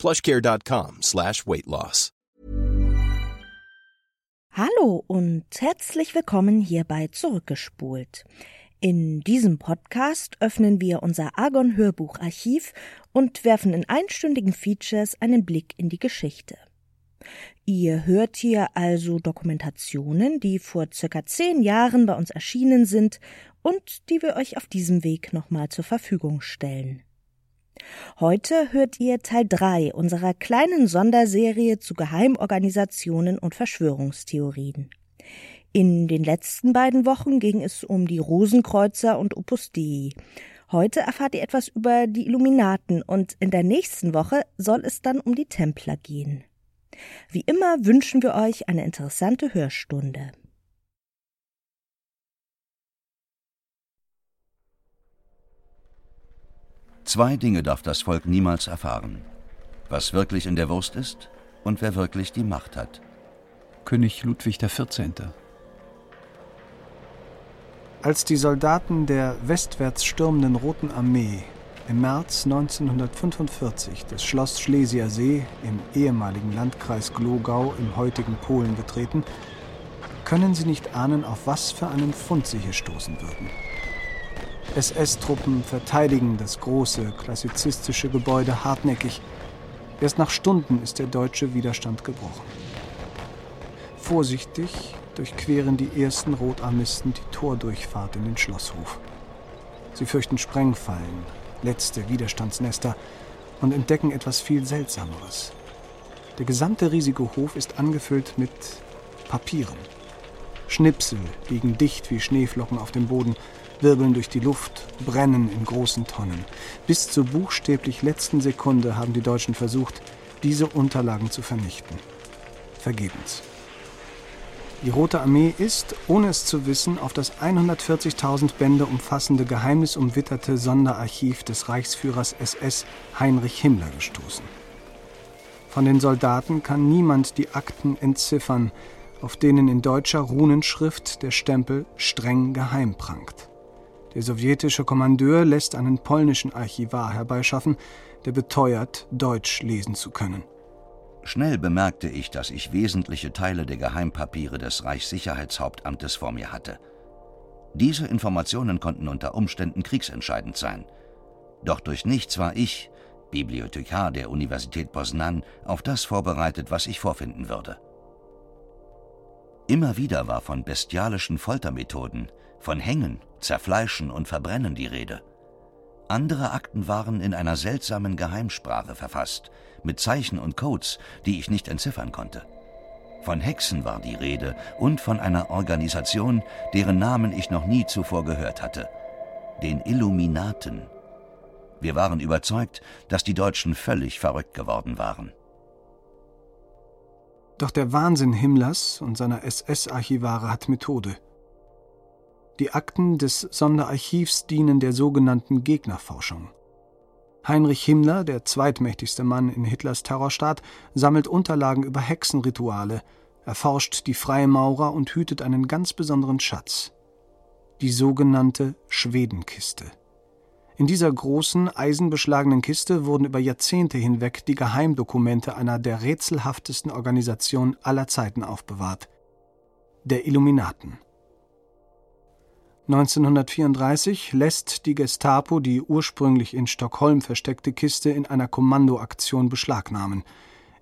plushcare.com slash weight loss. Hallo und herzlich willkommen hier bei Zurückgespult. In diesem Podcast öffnen wir unser Argon Hörbucharchiv und werfen in einstündigen Features einen Blick in die Geschichte. Ihr hört hier also Dokumentationen, die vor circa zehn Jahren bei uns erschienen sind und die wir euch auf diesem Weg nochmal zur Verfügung stellen. Heute hört ihr Teil 3 unserer kleinen Sonderserie zu Geheimorganisationen und Verschwörungstheorien. In den letzten beiden Wochen ging es um die Rosenkreuzer und Opus Dei. Heute erfahrt ihr etwas über die Illuminaten und in der nächsten Woche soll es dann um die Templer gehen. Wie immer wünschen wir euch eine interessante Hörstunde. Zwei Dinge darf das Volk niemals erfahren. Was wirklich in der Wurst ist und wer wirklich die Macht hat. König Ludwig XIV. Als die Soldaten der westwärts stürmenden Roten Armee im März 1945 das Schloss Schlesiersee See im ehemaligen Landkreis Glogau im heutigen Polen betreten, können Sie nicht ahnen, auf was für einen Fund Sie hier stoßen würden. SS-Truppen verteidigen das große, klassizistische Gebäude hartnäckig. Erst nach Stunden ist der deutsche Widerstand gebrochen. Vorsichtig durchqueren die ersten Rotarmisten die Tordurchfahrt in den Schlosshof. Sie fürchten Sprengfallen, letzte Widerstandsnester und entdecken etwas viel Seltsameres. Der gesamte riesige Hof ist angefüllt mit Papieren. Schnipsel liegen dicht wie Schneeflocken auf dem Boden wirbeln durch die Luft, brennen in großen Tonnen. Bis zur buchstäblich letzten Sekunde haben die Deutschen versucht, diese Unterlagen zu vernichten. Vergebens. Die Rote Armee ist, ohne es zu wissen, auf das 140.000 Bände umfassende geheimnisumwitterte Sonderarchiv des Reichsführers SS Heinrich Himmler gestoßen. Von den Soldaten kann niemand die Akten entziffern, auf denen in deutscher Runenschrift der Stempel streng geheim prangt. Der sowjetische Kommandeur lässt einen polnischen Archivar herbeischaffen, der beteuert, Deutsch lesen zu können. Schnell bemerkte ich, dass ich wesentliche Teile der Geheimpapiere des Reichssicherheitshauptamtes vor mir hatte. Diese Informationen konnten unter Umständen kriegsentscheidend sein. Doch durch nichts war ich, Bibliothekar der Universität Poznan, auf das vorbereitet, was ich vorfinden würde. Immer wieder war von bestialischen Foltermethoden, von Hängen Zerfleischen und Verbrennen die Rede. Andere Akten waren in einer seltsamen Geheimsprache verfasst, mit Zeichen und Codes, die ich nicht entziffern konnte. Von Hexen war die Rede und von einer Organisation, deren Namen ich noch nie zuvor gehört hatte, den Illuminaten. Wir waren überzeugt, dass die Deutschen völlig verrückt geworden waren. Doch der Wahnsinn Himmlers und seiner SS-Archivare hat Methode. Die Akten des Sonderarchivs dienen der sogenannten Gegnerforschung. Heinrich Himmler, der zweitmächtigste Mann in Hitlers Terrorstaat, sammelt Unterlagen über Hexenrituale, erforscht die Freimaurer und hütet einen ganz besonderen Schatz. Die sogenannte Schwedenkiste. In dieser großen, eisenbeschlagenen Kiste wurden über Jahrzehnte hinweg die Geheimdokumente einer der rätselhaftesten Organisationen aller Zeiten aufbewahrt, der Illuminaten. 1934 lässt die Gestapo die ursprünglich in Stockholm versteckte Kiste in einer Kommandoaktion beschlagnahmen.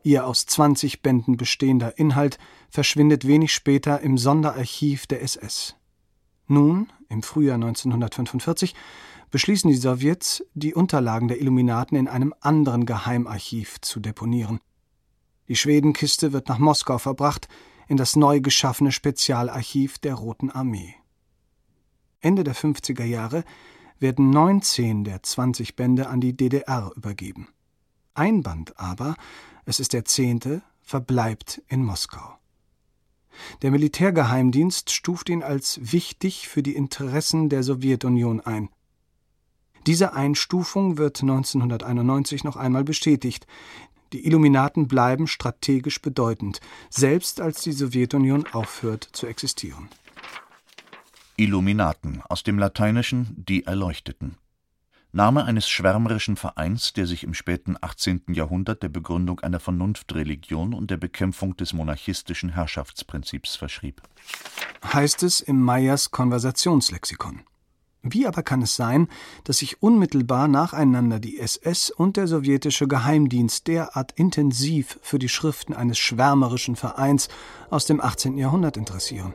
Ihr aus 20 Bänden bestehender Inhalt verschwindet wenig später im Sonderarchiv der SS. Nun, im Frühjahr 1945, beschließen die Sowjets, die Unterlagen der Illuminaten in einem anderen Geheimarchiv zu deponieren. Die Schwedenkiste wird nach Moskau verbracht, in das neu geschaffene Spezialarchiv der Roten Armee. Ende der 50er Jahre werden 19 der 20 Bände an die DDR übergeben. Ein Band aber, es ist der zehnte, verbleibt in Moskau. Der Militärgeheimdienst stuft ihn als wichtig für die Interessen der Sowjetunion ein. Diese Einstufung wird 1991 noch einmal bestätigt. Die Illuminaten bleiben strategisch bedeutend, selbst als die Sowjetunion aufhört zu existieren. Illuminaten aus dem Lateinischen die Erleuchteten. Name eines schwärmerischen Vereins, der sich im späten 18. Jahrhundert der Begründung einer Vernunftreligion und der Bekämpfung des monarchistischen Herrschaftsprinzips verschrieb. Heißt es im Meyers Konversationslexikon. Wie aber kann es sein, dass sich unmittelbar nacheinander die SS und der sowjetische Geheimdienst derart intensiv für die Schriften eines schwärmerischen Vereins aus dem 18. Jahrhundert interessieren?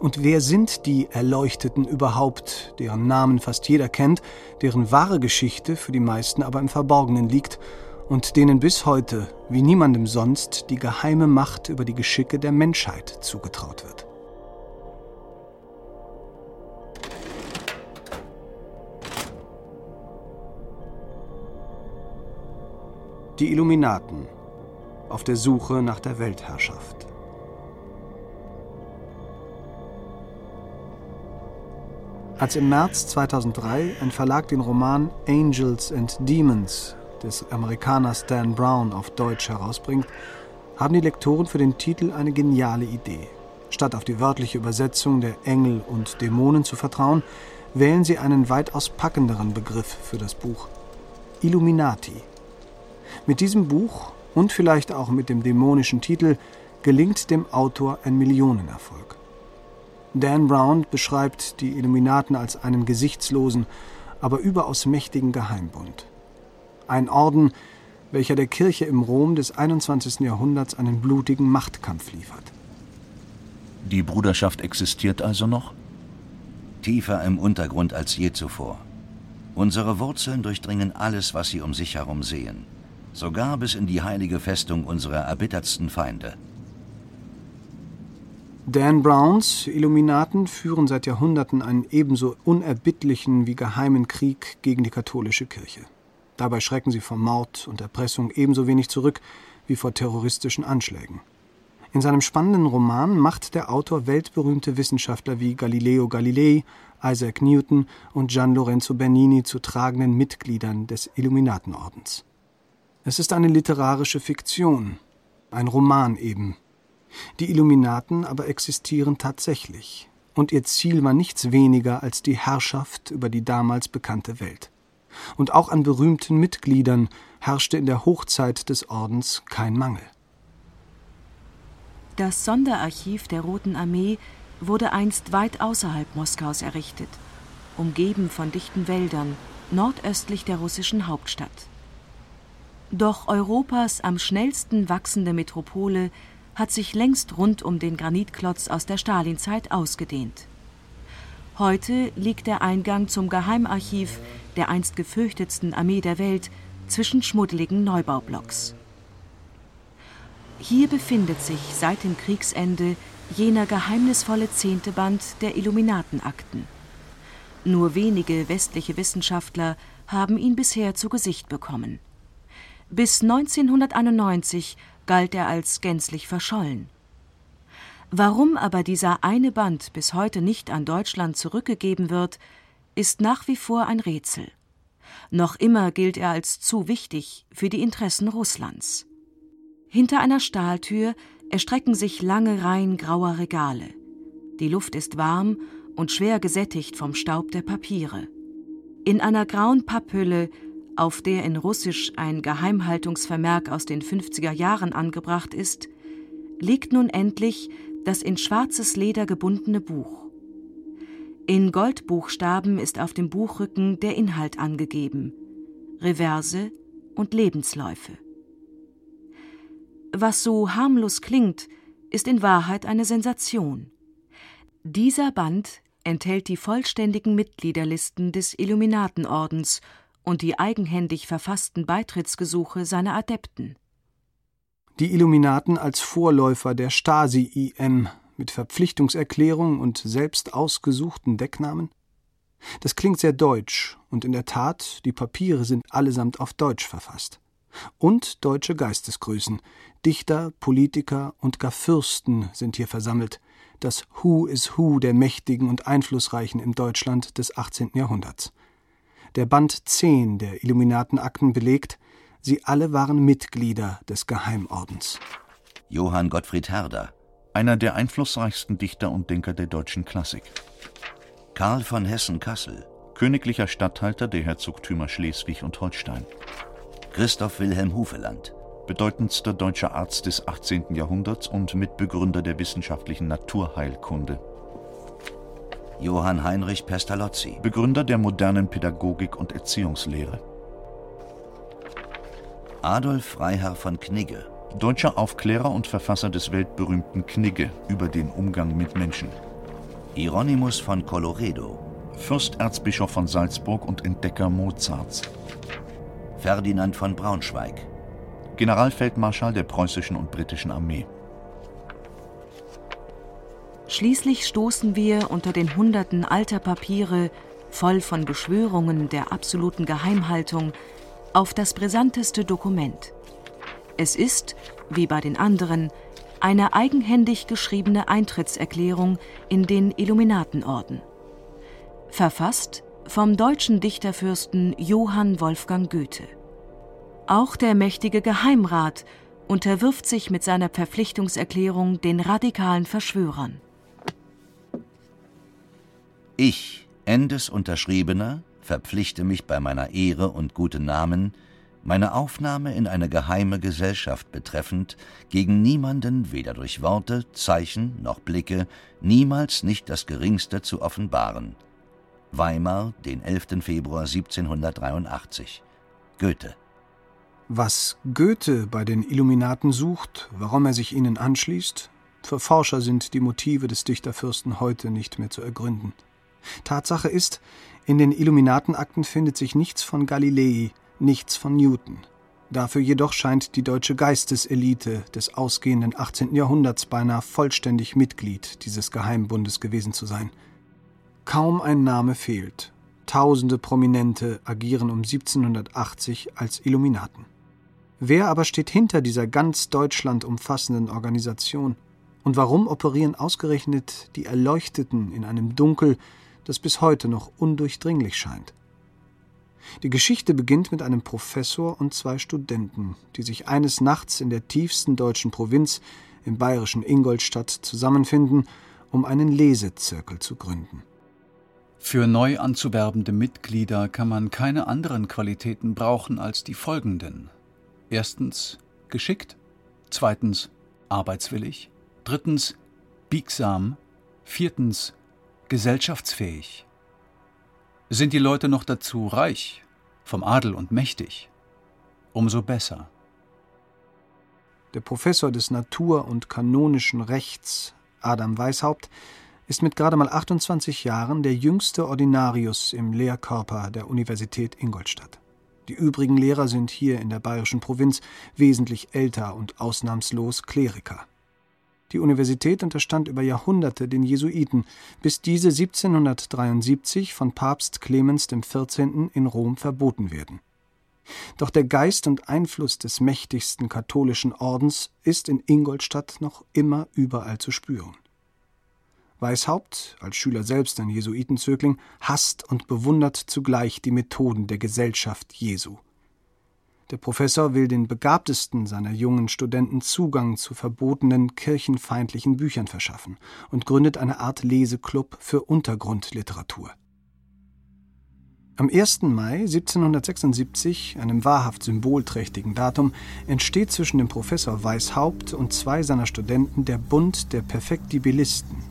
Und wer sind die Erleuchteten überhaupt, deren Namen fast jeder kennt, deren wahre Geschichte für die meisten aber im Verborgenen liegt und denen bis heute, wie niemandem sonst, die geheime Macht über die Geschicke der Menschheit zugetraut wird? Die Illuminaten auf der Suche nach der Weltherrschaft. Als im März 2003 ein Verlag den Roman Angels and Demons des Amerikaners Dan Brown auf Deutsch herausbringt, haben die Lektoren für den Titel eine geniale Idee. Statt auf die wörtliche Übersetzung der Engel und Dämonen zu vertrauen, wählen sie einen weitaus packenderen Begriff für das Buch. Illuminati. Mit diesem Buch und vielleicht auch mit dem dämonischen Titel gelingt dem Autor ein Millionenerfolg. Dan Brown beschreibt die Illuminaten als einen gesichtslosen, aber überaus mächtigen Geheimbund. Ein Orden, welcher der Kirche im Rom des 21. Jahrhunderts einen blutigen Machtkampf liefert. Die Bruderschaft existiert also noch? Tiefer im Untergrund als je zuvor. Unsere Wurzeln durchdringen alles, was sie um sich herum sehen, sogar bis in die heilige Festung unserer erbittertsten Feinde. Dan Browns Illuminaten führen seit Jahrhunderten einen ebenso unerbittlichen wie geheimen Krieg gegen die katholische Kirche. Dabei schrecken sie vor Mord und Erpressung ebenso wenig zurück wie vor terroristischen Anschlägen. In seinem spannenden Roman macht der Autor weltberühmte Wissenschaftler wie Galileo Galilei, Isaac Newton und Gian Lorenzo Bernini zu tragenden Mitgliedern des Illuminatenordens. Es ist eine literarische Fiktion, ein Roman eben, die Illuminaten aber existieren tatsächlich, und ihr Ziel war nichts weniger als die Herrschaft über die damals bekannte Welt. Und auch an berühmten Mitgliedern herrschte in der Hochzeit des Ordens kein Mangel. Das Sonderarchiv der Roten Armee wurde einst weit außerhalb Moskaus errichtet, umgeben von dichten Wäldern, nordöstlich der russischen Hauptstadt. Doch Europas am schnellsten wachsende Metropole hat sich längst rund um den Granitklotz aus der Stalinzeit ausgedehnt. Heute liegt der Eingang zum Geheimarchiv der einst gefürchtetsten Armee der Welt zwischen schmuddeligen Neubaublocks. Hier befindet sich seit dem Kriegsende jener geheimnisvolle zehnte Band der Illuminatenakten. Nur wenige westliche Wissenschaftler haben ihn bisher zu Gesicht bekommen. Bis 1991 galt er als gänzlich verschollen. Warum aber dieser eine Band bis heute nicht an Deutschland zurückgegeben wird, ist nach wie vor ein Rätsel. Noch immer gilt er als zu wichtig für die Interessen Russlands. Hinter einer Stahltür erstrecken sich lange Reihen grauer Regale. Die Luft ist warm und schwer gesättigt vom Staub der Papiere. In einer grauen Papphülle auf der in Russisch ein Geheimhaltungsvermerk aus den 50er Jahren angebracht ist, liegt nun endlich das in schwarzes Leder gebundene Buch. In Goldbuchstaben ist auf dem Buchrücken der Inhalt angegeben, Reverse und Lebensläufe. Was so harmlos klingt, ist in Wahrheit eine Sensation. Dieser Band enthält die vollständigen Mitgliederlisten des Illuminatenordens und die eigenhändig verfassten Beitrittsgesuche seiner Adepten. Die Illuminaten als Vorläufer der Stasi-IM mit Verpflichtungserklärung und selbst ausgesuchten Decknamen? Das klingt sehr deutsch, und in der Tat, die Papiere sind allesamt auf Deutsch verfasst. Und deutsche Geistesgrößen, Dichter, Politiker und gar Fürsten sind hier versammelt, das Who is Who der Mächtigen und Einflussreichen im Deutschland des 18. Jahrhunderts. Der Band 10 der Illuminatenakten belegt, sie alle waren Mitglieder des Geheimordens. Johann Gottfried Herder, einer der einflussreichsten Dichter und Denker der deutschen Klassik. Karl von Hessen-Kassel, königlicher Statthalter der Herzogtümer Schleswig und Holstein. Christoph Wilhelm Hufeland, bedeutendster deutscher Arzt des 18. Jahrhunderts und Mitbegründer der wissenschaftlichen Naturheilkunde. Johann Heinrich Pestalozzi, Begründer der modernen Pädagogik und Erziehungslehre. Adolf Freiherr von Knigge, deutscher Aufklärer und Verfasser des weltberühmten Knigge über den Umgang mit Menschen. Hieronymus von Colloredo, Fürsterzbischof von Salzburg und Entdecker Mozarts. Ferdinand von Braunschweig, Generalfeldmarschall der preußischen und britischen Armee. Schließlich stoßen wir unter den Hunderten alter Papiere, voll von Beschwörungen der absoluten Geheimhaltung, auf das brisanteste Dokument. Es ist, wie bei den anderen, eine eigenhändig geschriebene Eintrittserklärung in den Illuminatenorden. Verfasst vom deutschen Dichterfürsten Johann Wolfgang Goethe. Auch der mächtige Geheimrat unterwirft sich mit seiner Verpflichtungserklärung den radikalen Verschwörern. Ich, Endes Unterschriebener, verpflichte mich bei meiner Ehre und guten Namen, meine Aufnahme in eine geheime Gesellschaft betreffend, gegen niemanden weder durch Worte, Zeichen noch Blicke, niemals nicht das Geringste zu offenbaren. Weimar, den 11. Februar 1783. Goethe. Was Goethe bei den Illuminaten sucht, warum er sich ihnen anschließt, für Forscher sind die Motive des Dichterfürsten heute nicht mehr zu ergründen. Tatsache ist, in den Illuminatenakten findet sich nichts von Galilei, nichts von Newton. Dafür jedoch scheint die deutsche Geisteselite des ausgehenden 18. Jahrhunderts beinahe vollständig Mitglied dieses Geheimbundes gewesen zu sein. Kaum ein Name fehlt. Tausende Prominente agieren um 1780 als Illuminaten. Wer aber steht hinter dieser ganz Deutschland umfassenden Organisation? Und warum operieren ausgerechnet die Erleuchteten in einem Dunkel, das bis heute noch undurchdringlich scheint? Die Geschichte beginnt mit einem Professor und zwei Studenten, die sich eines Nachts in der tiefsten deutschen Provinz, im bayerischen Ingolstadt, zusammenfinden, um einen Lesezirkel zu gründen. Für neu anzuwerbende Mitglieder kann man keine anderen Qualitäten brauchen als die folgenden. Erstens geschickt, zweitens arbeitswillig, drittens biegsam, viertens gesellschaftsfähig. Sind die Leute noch dazu reich, vom Adel und mächtig, umso besser. Der Professor des Natur- und kanonischen Rechts, Adam Weishaupt, ist mit gerade mal 28 Jahren der jüngste Ordinarius im Lehrkörper der Universität Ingolstadt. Die übrigen Lehrer sind hier in der bayerischen Provinz wesentlich älter und ausnahmslos Kleriker. Die Universität unterstand über Jahrhunderte den Jesuiten, bis diese 1773 von Papst Clemens XIV. in Rom verboten werden. Doch der Geist und Einfluss des mächtigsten katholischen Ordens ist in Ingolstadt noch immer überall zu spüren. Weishaupt, als Schüler selbst ein Jesuitenzögling, hasst und bewundert zugleich die Methoden der Gesellschaft Jesu. Der Professor will den begabtesten seiner jungen Studenten Zugang zu verbotenen kirchenfeindlichen Büchern verschaffen und gründet eine Art Leseklub für Untergrundliteratur. Am 1. Mai 1776, einem wahrhaft symbolträchtigen Datum, entsteht zwischen dem Professor Weishaupt und zwei seiner Studenten der Bund der Perfektibilisten.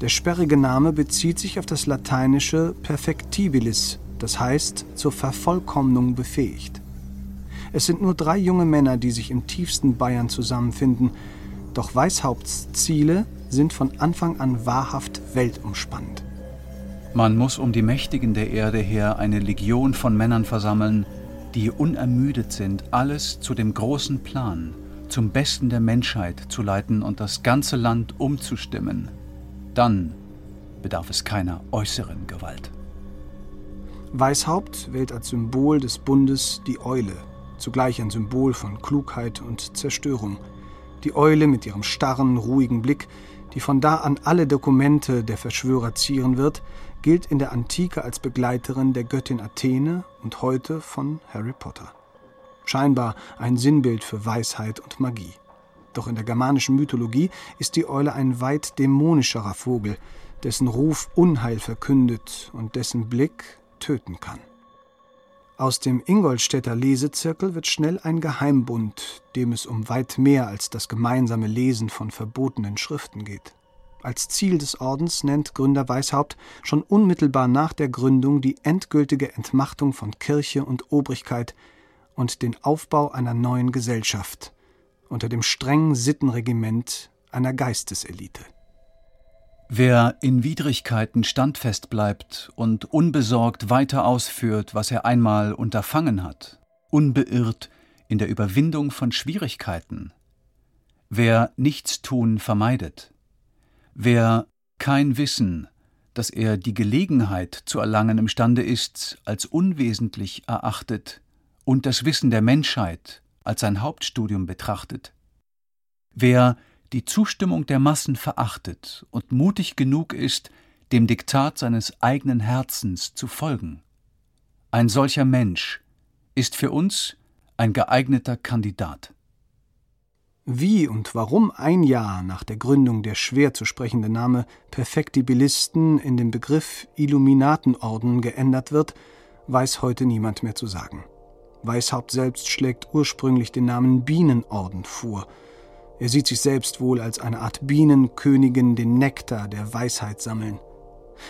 Der sperrige Name bezieht sich auf das lateinische perfectibilis, das heißt zur Vervollkommnung befähigt. Es sind nur drei junge Männer, die sich im tiefsten Bayern zusammenfinden, doch Weishaupts Ziele sind von Anfang an wahrhaft weltumspannend. Man muss um die Mächtigen der Erde her eine Legion von Männern versammeln, die unermüdet sind, alles zu dem großen Plan, zum Besten der Menschheit zu leiten und das ganze Land umzustimmen. Dann bedarf es keiner äußeren Gewalt. Weishaupt wählt als Symbol des Bundes die Eule, zugleich ein Symbol von Klugheit und Zerstörung. Die Eule mit ihrem starren, ruhigen Blick, die von da an alle Dokumente der Verschwörer zieren wird, gilt in der Antike als Begleiterin der Göttin Athene und heute von Harry Potter. Scheinbar ein Sinnbild für Weisheit und Magie. Doch in der germanischen Mythologie ist die Eule ein weit dämonischerer Vogel, dessen Ruf Unheil verkündet und dessen Blick töten kann. Aus dem Ingolstädter Lesezirkel wird schnell ein Geheimbund, dem es um weit mehr als das gemeinsame Lesen von verbotenen Schriften geht. Als Ziel des Ordens nennt Gründer Weishaupt schon unmittelbar nach der Gründung die endgültige Entmachtung von Kirche und Obrigkeit und den Aufbau einer neuen Gesellschaft unter dem strengen Sittenregiment einer Geisteselite. Wer in Widrigkeiten standfest bleibt und unbesorgt weiter ausführt, was er einmal unterfangen hat, unbeirrt in der Überwindung von Schwierigkeiten, wer Nichtstun vermeidet, Wer kein Wissen, das er die Gelegenheit zu erlangen imstande ist, als unwesentlich erachtet und das Wissen der Menschheit als sein Hauptstudium betrachtet, wer die Zustimmung der Massen verachtet und mutig genug ist, dem Diktat seines eigenen Herzens zu folgen, ein solcher Mensch ist für uns ein geeigneter Kandidat. Wie und warum ein Jahr nach der Gründung der schwer zu sprechende Name Perfektibilisten in den Begriff Illuminatenorden geändert wird, weiß heute niemand mehr zu sagen. Weishaupt selbst schlägt ursprünglich den Namen Bienenorden vor. Er sieht sich selbst wohl als eine Art Bienenkönigin den Nektar der Weisheit sammeln.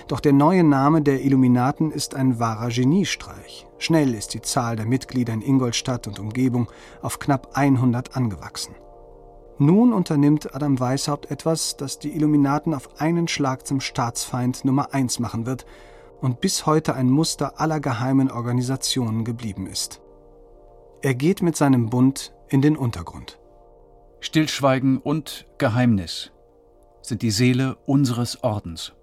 Doch der neue Name der Illuminaten ist ein wahrer Geniestreich. Schnell ist die Zahl der Mitglieder in Ingolstadt und Umgebung auf knapp 100 angewachsen. Nun unternimmt Adam Weishaupt etwas, das die Illuminaten auf einen Schlag zum Staatsfeind Nummer eins machen wird und bis heute ein Muster aller geheimen Organisationen geblieben ist. Er geht mit seinem Bund in den Untergrund. Stillschweigen und Geheimnis sind die Seele unseres Ordens.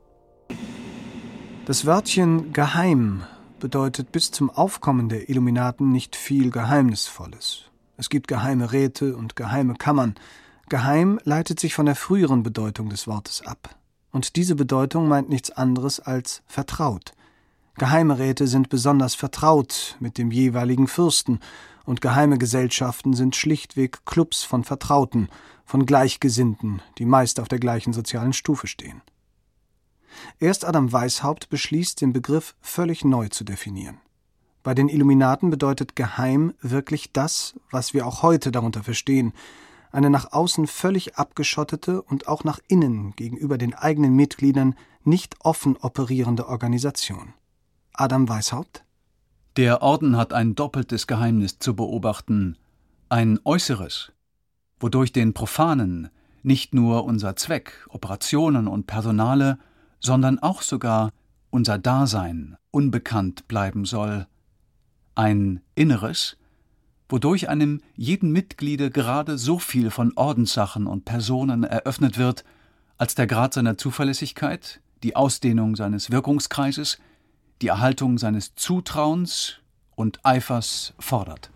Das Wörtchen geheim bedeutet bis zum Aufkommen der Illuminaten nicht viel Geheimnisvolles. Es gibt geheime Räte und geheime Kammern, Geheim leitet sich von der früheren Bedeutung des Wortes ab. Und diese Bedeutung meint nichts anderes als vertraut. Geheime Räte sind besonders vertraut mit dem jeweiligen Fürsten, und geheime Gesellschaften sind schlichtweg Clubs von Vertrauten, von Gleichgesinnten, die meist auf der gleichen sozialen Stufe stehen. Erst Adam Weishaupt beschließt, den Begriff völlig neu zu definieren. Bei den Illuminaten bedeutet geheim wirklich das, was wir auch heute darunter verstehen, eine nach außen völlig abgeschottete und auch nach innen gegenüber den eigenen Mitgliedern nicht offen operierende Organisation. Adam Weishaupt? Der Orden hat ein doppeltes Geheimnis zu beobachten, ein äußeres, wodurch den Profanen nicht nur unser Zweck, Operationen und Personale, sondern auch sogar unser Dasein unbekannt bleiben soll, ein inneres, wodurch einem jeden Mitgliede gerade so viel von Ordenssachen und Personen eröffnet wird, als der Grad seiner Zuverlässigkeit, die Ausdehnung seines Wirkungskreises, die Erhaltung seines Zutrauens und Eifers fordert.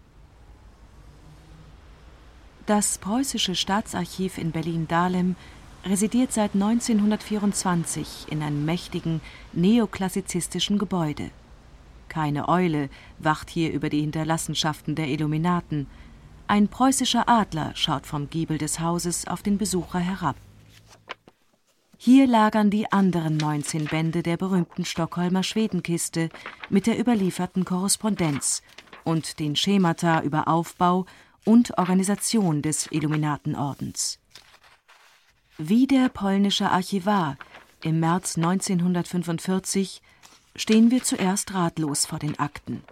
Das Preußische Staatsarchiv in Berlin-Dahlem residiert seit 1924 in einem mächtigen neoklassizistischen Gebäude. Keine Eule wacht hier über die Hinterlassenschaften der Illuminaten. Ein preußischer Adler schaut vom Giebel des Hauses auf den Besucher herab. Hier lagern die anderen 19 Bände der berühmten Stockholmer Schwedenkiste mit der überlieferten Korrespondenz und den Schemata über Aufbau und Organisation des Illuminatenordens. Wie der polnische Archivar im März 1945 stehen wir zuerst ratlos vor den Akten.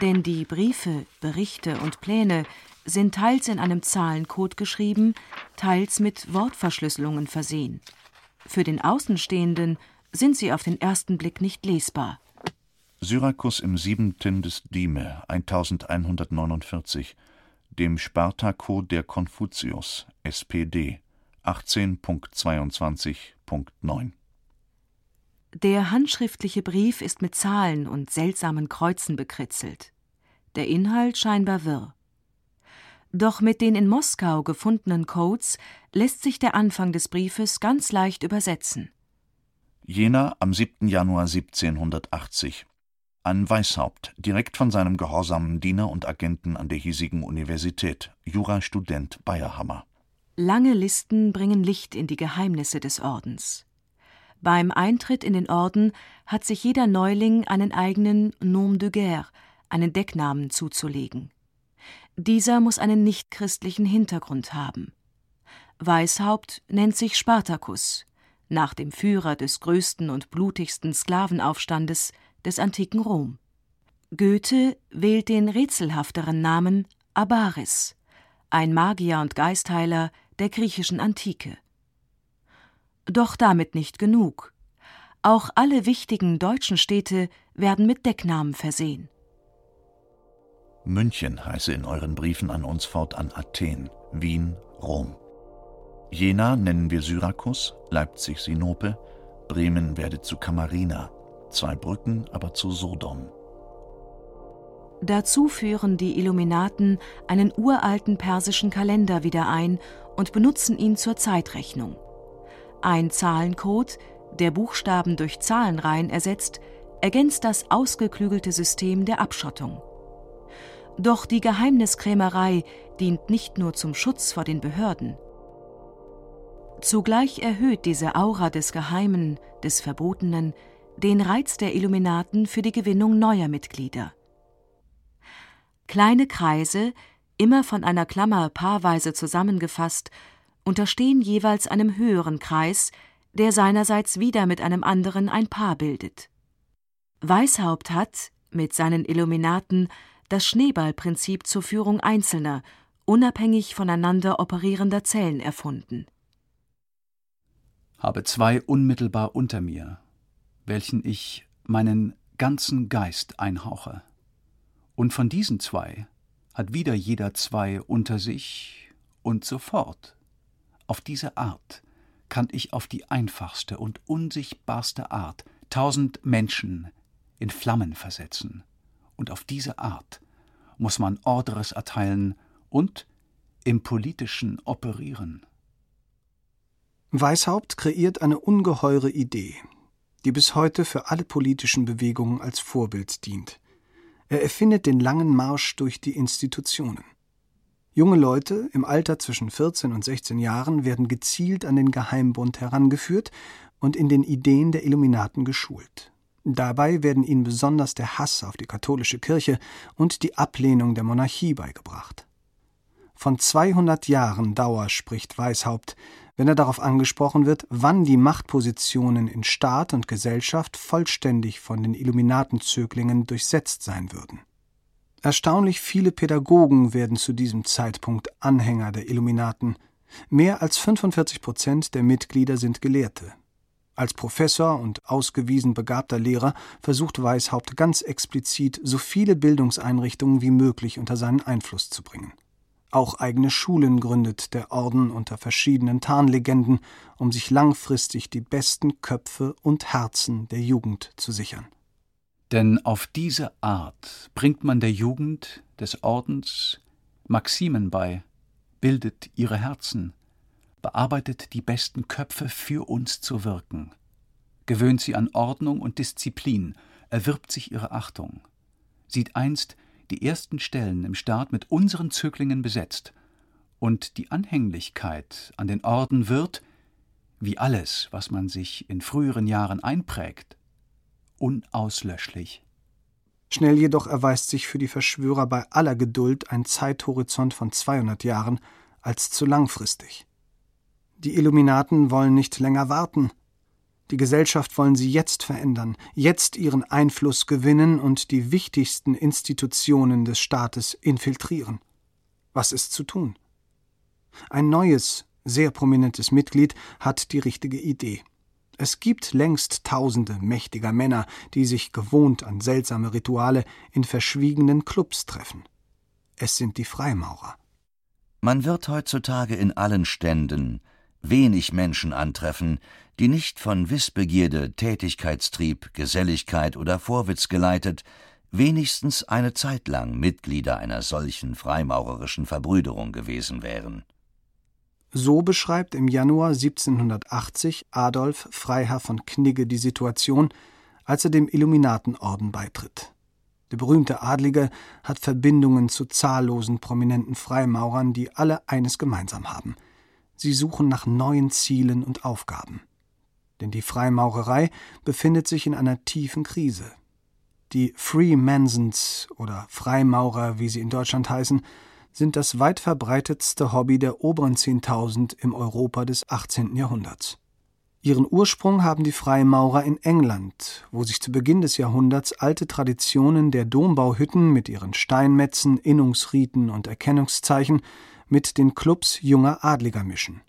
Denn die Briefe, Berichte und Pläne sind teils in einem Zahlencode geschrieben, teils mit Wortverschlüsselungen versehen. Für den Außenstehenden sind sie auf den ersten Blick nicht lesbar. Syrakus im siebenten des Dime 1149, dem Sparta-Code der Konfuzius, SPD 18.22.9 der handschriftliche Brief ist mit Zahlen und seltsamen Kreuzen bekritzelt. der Inhalt scheinbar wirr. Doch mit den in Moskau gefundenen Codes lässt sich der Anfang des Briefes ganz leicht übersetzen. Jena am 7. Januar 1780 an Weishaupt, direkt von seinem gehorsamen Diener und Agenten an der hiesigen Universität, Jurastudent Bayerhammer. Lange Listen bringen Licht in die Geheimnisse des Ordens. Beim Eintritt in den Orden hat sich jeder Neuling einen eigenen Nom de guerre, einen Decknamen zuzulegen. Dieser muss einen nichtchristlichen Hintergrund haben. Weishaupt nennt sich Spartacus, nach dem Führer des größten und blutigsten Sklavenaufstandes des antiken Rom. Goethe wählt den rätselhafteren Namen Abaris, ein Magier und Geistheiler der griechischen Antike. Doch damit nicht genug. Auch alle wichtigen deutschen Städte werden mit Decknamen versehen. München heiße in euren Briefen an uns fortan Athen, Wien, Rom. Jena nennen wir Syrakus, Leipzig Sinope, Bremen werde zu Kamarina, zwei Brücken aber zu Sodom. Dazu führen die Illuminaten einen uralten persischen Kalender wieder ein und benutzen ihn zur Zeitrechnung. Ein Zahlencode, der Buchstaben durch Zahlenreihen ersetzt, ergänzt das ausgeklügelte System der Abschottung. Doch die Geheimniskrämerei dient nicht nur zum Schutz vor den Behörden. Zugleich erhöht diese Aura des Geheimen, des Verbotenen, den Reiz der Illuminaten für die Gewinnung neuer Mitglieder. Kleine Kreise, immer von einer Klammer paarweise zusammengefasst, unterstehen jeweils einem höheren Kreis, der seinerseits wieder mit einem anderen ein Paar bildet. Weishaupt hat, mit seinen Illuminaten, das Schneeballprinzip zur Führung einzelner, unabhängig voneinander operierender Zellen erfunden. Habe zwei unmittelbar unter mir, welchen ich meinen ganzen Geist einhauche. Und von diesen zwei hat wieder jeder zwei unter sich und so fort. Auf diese Art kann ich auf die einfachste und unsichtbarste Art tausend Menschen in Flammen versetzen. Und auf diese Art muss man Ordres erteilen und im Politischen operieren. Weishaupt kreiert eine ungeheure Idee, die bis heute für alle politischen Bewegungen als Vorbild dient. Er erfindet den langen Marsch durch die Institutionen. Junge Leute im Alter zwischen 14 und 16 Jahren werden gezielt an den Geheimbund herangeführt und in den Ideen der Illuminaten geschult. Dabei werden ihnen besonders der Hass auf die katholische Kirche und die Ablehnung der Monarchie beigebracht. Von 200 Jahren Dauer spricht Weishaupt, wenn er darauf angesprochen wird, wann die Machtpositionen in Staat und Gesellschaft vollständig von den Illuminatenzöglingen durchsetzt sein würden. Erstaunlich viele Pädagogen werden zu diesem Zeitpunkt Anhänger der Illuminaten. Mehr als 45 Prozent der Mitglieder sind Gelehrte. Als Professor und ausgewiesen begabter Lehrer versucht Weishaupt ganz explizit, so viele Bildungseinrichtungen wie möglich unter seinen Einfluss zu bringen. Auch eigene Schulen gründet der Orden unter verschiedenen Tarnlegenden, um sich langfristig die besten Köpfe und Herzen der Jugend zu sichern. Denn auf diese Art bringt man der Jugend des Ordens Maximen bei, bildet ihre Herzen, bearbeitet die besten Köpfe für uns zu wirken, gewöhnt sie an Ordnung und Disziplin, erwirbt sich ihre Achtung, sieht einst die ersten Stellen im Staat mit unseren Zöglingen besetzt, und die Anhänglichkeit an den Orden wird, wie alles, was man sich in früheren Jahren einprägt, unauslöschlich. Schnell jedoch erweist sich für die Verschwörer bei aller Geduld ein Zeithorizont von 200 Jahren als zu langfristig. Die Illuminaten wollen nicht länger warten, die Gesellschaft wollen sie jetzt verändern, jetzt ihren Einfluss gewinnen und die wichtigsten Institutionen des Staates infiltrieren. Was ist zu tun? Ein neues, sehr prominentes Mitglied hat die richtige Idee. Es gibt längst tausende mächtiger Männer, die sich gewohnt an seltsame Rituale in verschwiegenen Clubs treffen. Es sind die Freimaurer. Man wird heutzutage in allen Ständen wenig Menschen antreffen, die nicht von Wissbegierde, Tätigkeitstrieb, Geselligkeit oder Vorwitz geleitet, wenigstens eine Zeit lang Mitglieder einer solchen freimaurerischen Verbrüderung gewesen wären. So beschreibt im Januar 1780 Adolf Freiherr von Knigge die Situation, als er dem Illuminatenorden beitritt. Der berühmte Adlige hat Verbindungen zu zahllosen prominenten Freimaurern, die alle eines gemeinsam haben. Sie suchen nach neuen Zielen und Aufgaben. Denn die Freimaurerei befindet sich in einer tiefen Krise. Die Freemasons oder Freimaurer, wie sie in Deutschland heißen, sind das weit verbreitetste Hobby der oberen 10.000 im Europa des 18. Jahrhunderts. Ihren Ursprung haben die Freimaurer in England, wo sich zu Beginn des Jahrhunderts alte Traditionen der Dombauhütten mit ihren Steinmetzen, Innungsriten und Erkennungszeichen mit den Clubs junger Adliger mischen.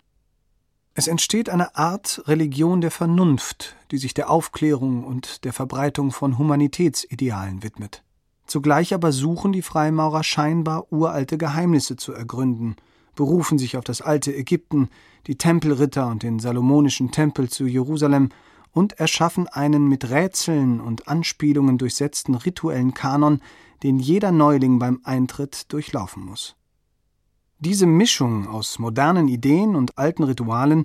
Es entsteht eine Art Religion der Vernunft, die sich der Aufklärung und der Verbreitung von Humanitätsidealen widmet. Zugleich aber suchen die Freimaurer scheinbar uralte Geheimnisse zu ergründen, berufen sich auf das alte Ägypten, die Tempelritter und den salomonischen Tempel zu Jerusalem und erschaffen einen mit Rätseln und Anspielungen durchsetzten rituellen Kanon, den jeder Neuling beim Eintritt durchlaufen muss. Diese Mischung aus modernen Ideen und alten Ritualen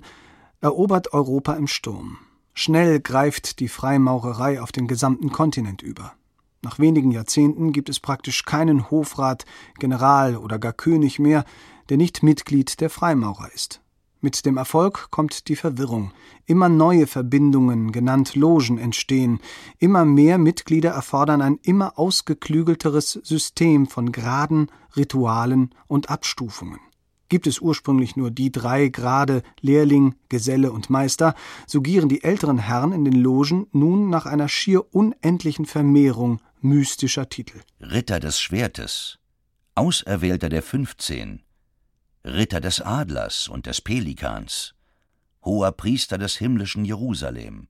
erobert Europa im Sturm. Schnell greift die Freimaurerei auf den gesamten Kontinent über. Nach wenigen Jahrzehnten gibt es praktisch keinen Hofrat, General oder gar König mehr, der nicht Mitglied der Freimaurer ist. Mit dem Erfolg kommt die Verwirrung. Immer neue Verbindungen, genannt Logen, entstehen. Immer mehr Mitglieder erfordern ein immer ausgeklügelteres System von Graden, Ritualen und Abstufungen. Gibt es ursprünglich nur die drei Grade Lehrling, Geselle und Meister, so gieren die älteren Herren in den Logen nun nach einer schier unendlichen Vermehrung mystischer Titel. Ritter des Schwertes, Auserwählter der Fünfzehn, Ritter des Adlers und des Pelikans, hoher Priester des himmlischen Jerusalem,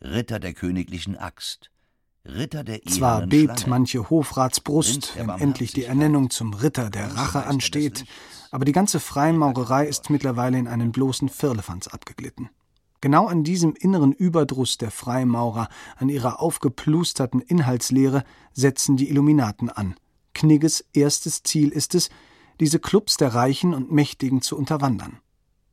Ritter der königlichen Axt, Ritter der Zwar bebt Schlange, manche Hofratsbrust, wenn endlich die Ernennung zum Ritter der Rache ansteht, aber die ganze Freimaurerei ist mittlerweile in einen bloßen Firlefanz abgeglitten. Genau an diesem inneren Überdruss der Freimaurer, an ihrer aufgeplusterten Inhaltslehre setzen die Illuminaten an. Knigges erstes Ziel ist es, diese Clubs der Reichen und Mächtigen zu unterwandern.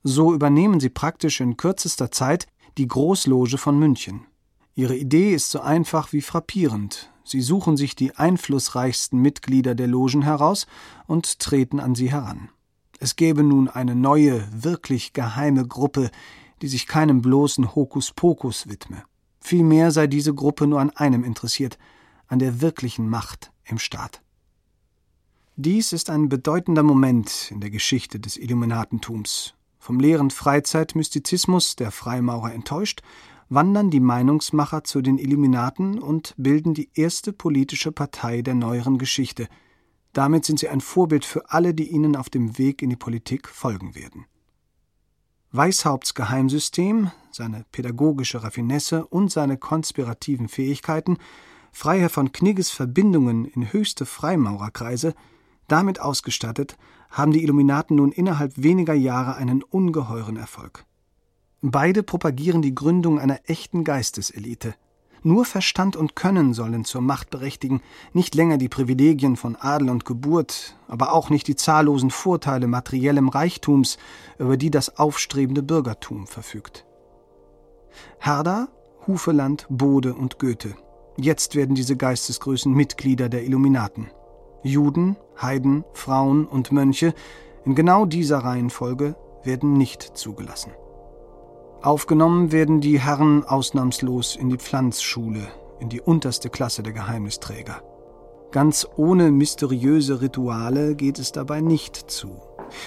So übernehmen sie praktisch in kürzester Zeit die Großloge von München. Ihre Idee ist so einfach wie frappierend. Sie suchen sich die einflussreichsten Mitglieder der Logen heraus und treten an sie heran. Es gäbe nun eine neue, wirklich geheime Gruppe, die sich keinem bloßen Hokuspokus widme. Vielmehr sei diese Gruppe nur an einem interessiert, an der wirklichen Macht im Staat. Dies ist ein bedeutender Moment in der Geschichte des Illuminatentums. Vom leeren Freizeitmystizismus der Freimaurer enttäuscht, wandern die Meinungsmacher zu den Illuminaten und bilden die erste politische Partei der neueren Geschichte. Damit sind sie ein Vorbild für alle, die ihnen auf dem Weg in die Politik folgen werden. Weishaupts Geheimsystem, seine pädagogische Raffinesse und seine konspirativen Fähigkeiten, Freiherr von Knigges Verbindungen in höchste Freimaurerkreise, damit ausgestattet, haben die Illuminaten nun innerhalb weniger Jahre einen ungeheuren Erfolg. Beide propagieren die Gründung einer echten Geisteselite – nur Verstand und Können sollen zur Macht berechtigen, nicht länger die Privilegien von Adel und Geburt, aber auch nicht die zahllosen Vorteile materiellem Reichtums, über die das aufstrebende Bürgertum verfügt. Herder, Hufeland, Bode und Goethe. Jetzt werden diese Geistesgrößen Mitglieder der Illuminaten. Juden, Heiden, Frauen und Mönche in genau dieser Reihenfolge werden nicht zugelassen. Aufgenommen werden die Herren ausnahmslos in die Pflanzschule, in die unterste Klasse der Geheimnisträger. Ganz ohne mysteriöse Rituale geht es dabei nicht zu.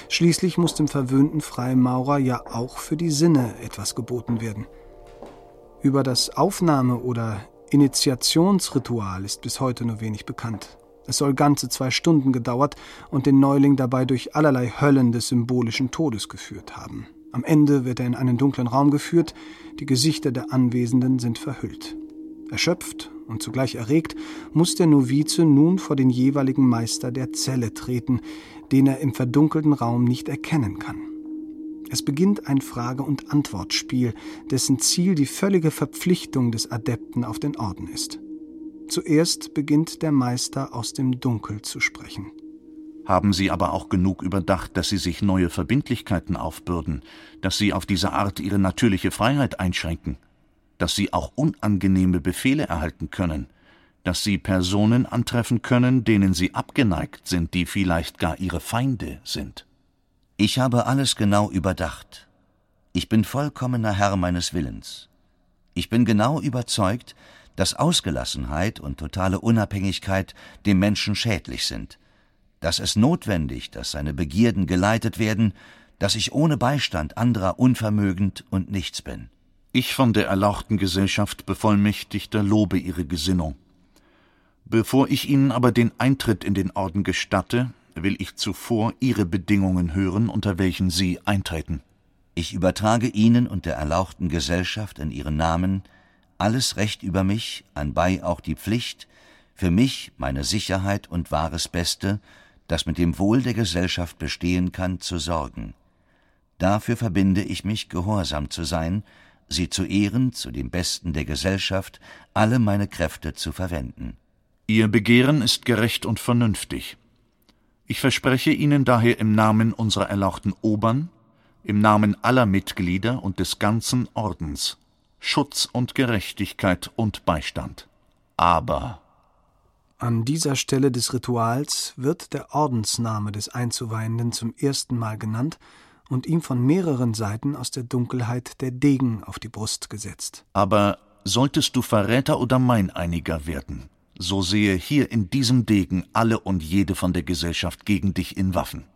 Schließlich muss dem verwöhnten Freimaurer ja auch für die Sinne etwas geboten werden. Über das Aufnahme- oder Initiationsritual ist bis heute nur wenig bekannt. Es soll ganze zwei Stunden gedauert und den Neuling dabei durch allerlei Höllen des symbolischen Todes geführt haben. Am Ende wird er in einen dunklen Raum geführt, die Gesichter der Anwesenden sind verhüllt. Erschöpft und zugleich erregt, muss der Novize nun vor den jeweiligen Meister der Zelle treten, den er im verdunkelten Raum nicht erkennen kann. Es beginnt ein Frage- und Antwortspiel, dessen Ziel die völlige Verpflichtung des Adepten auf den Orden ist. Zuerst beginnt der Meister aus dem Dunkel zu sprechen. Haben Sie aber auch genug überdacht, dass Sie sich neue Verbindlichkeiten aufbürden, dass Sie auf diese Art Ihre natürliche Freiheit einschränken, dass Sie auch unangenehme Befehle erhalten können, dass Sie Personen antreffen können, denen Sie abgeneigt sind, die vielleicht gar Ihre Feinde sind? Ich habe alles genau überdacht. Ich bin vollkommener Herr meines Willens. Ich bin genau überzeugt, dass Ausgelassenheit und totale Unabhängigkeit dem Menschen schädlich sind, dass es notwendig, dass seine Begierden geleitet werden, dass ich ohne Beistand anderer unvermögend und nichts bin. Ich von der erlauchten Gesellschaft bevollmächtigter lobe Ihre Gesinnung. Bevor ich Ihnen aber den Eintritt in den Orden gestatte, will ich zuvor Ihre Bedingungen hören, unter welchen Sie eintreten. Ich übertrage Ihnen und der erlauchten Gesellschaft in Ihren Namen alles Recht über mich, anbei auch die Pflicht, für mich, meine Sicherheit und wahres Beste, das mit dem Wohl der Gesellschaft bestehen kann, zu sorgen. Dafür verbinde ich mich, gehorsam zu sein, sie zu ehren, zu dem Besten der Gesellschaft, alle meine Kräfte zu verwenden. Ihr Begehren ist gerecht und vernünftig. Ich verspreche Ihnen daher im Namen unserer erlauchten Obern, im Namen aller Mitglieder und des ganzen Ordens, Schutz und Gerechtigkeit und Beistand. Aber an dieser Stelle des Rituals wird der Ordensname des Einzuweihenden zum ersten Mal genannt und ihm von mehreren Seiten aus der Dunkelheit der Degen auf die Brust gesetzt. Aber solltest du Verräter oder Meineiniger werden, so sehe hier in diesem Degen alle und jede von der Gesellschaft gegen dich in Waffen.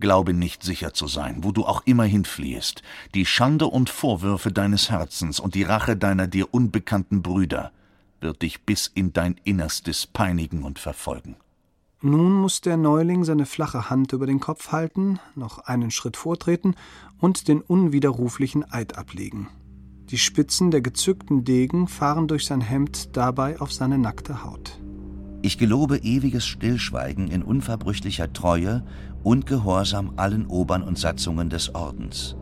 Glaube nicht sicher zu sein, wo du auch immer hinfliehest. Die Schande und Vorwürfe deines Herzens und die Rache deiner dir unbekannten Brüder wird dich bis in dein Innerstes peinigen und verfolgen. Nun muss der Neuling seine flache Hand über den Kopf halten, noch einen Schritt vortreten und den unwiderruflichen Eid ablegen. Die Spitzen der gezückten Degen fahren durch sein Hemd dabei auf seine nackte Haut. Ich gelobe ewiges Stillschweigen in unverbrüchlicher Treue und Gehorsam allen Obern und Satzungen des Ordens.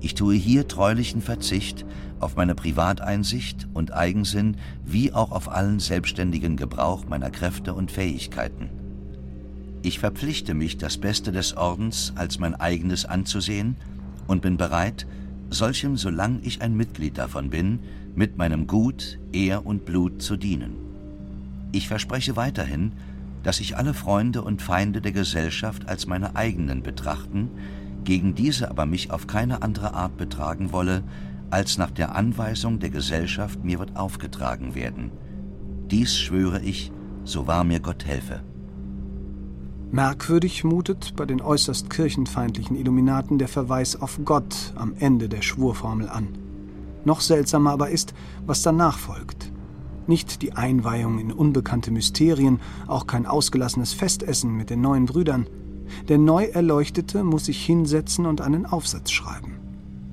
Ich tue hier treulichen Verzicht auf meine Privateinsicht und Eigensinn wie auch auf allen selbstständigen Gebrauch meiner Kräfte und Fähigkeiten. Ich verpflichte mich, das Beste des Ordens als mein eigenes anzusehen und bin bereit, solchem, solange ich ein Mitglied davon bin, mit meinem Gut, Ehr und Blut zu dienen. Ich verspreche weiterhin, dass ich alle Freunde und Feinde der Gesellschaft als meine eigenen betrachten, gegen diese aber mich auf keine andere Art betragen wolle, als nach der Anweisung der Gesellschaft mir wird aufgetragen werden. Dies schwöre ich, so wahr mir Gott helfe. Merkwürdig mutet bei den äußerst kirchenfeindlichen Illuminaten der Verweis auf Gott am Ende der Schwurformel an. Noch seltsamer aber ist, was danach folgt nicht die Einweihung in unbekannte Mysterien, auch kein ausgelassenes Festessen mit den neuen Brüdern. Der Neuerleuchtete muss sich hinsetzen und einen Aufsatz schreiben.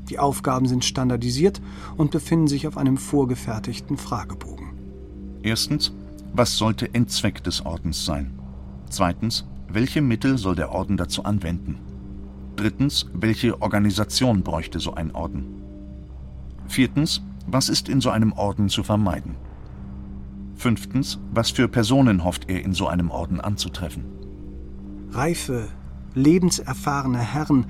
Die Aufgaben sind standardisiert und befinden sich auf einem vorgefertigten Fragebogen. Erstens, was sollte Endzweck des Ordens sein? Zweitens, welche Mittel soll der Orden dazu anwenden? Drittens, welche Organisation bräuchte so ein Orden? Viertens, was ist in so einem Orden zu vermeiden? Fünftens, was für Personen hofft er in so einem Orden anzutreffen? Reife, lebenserfahrene Herren,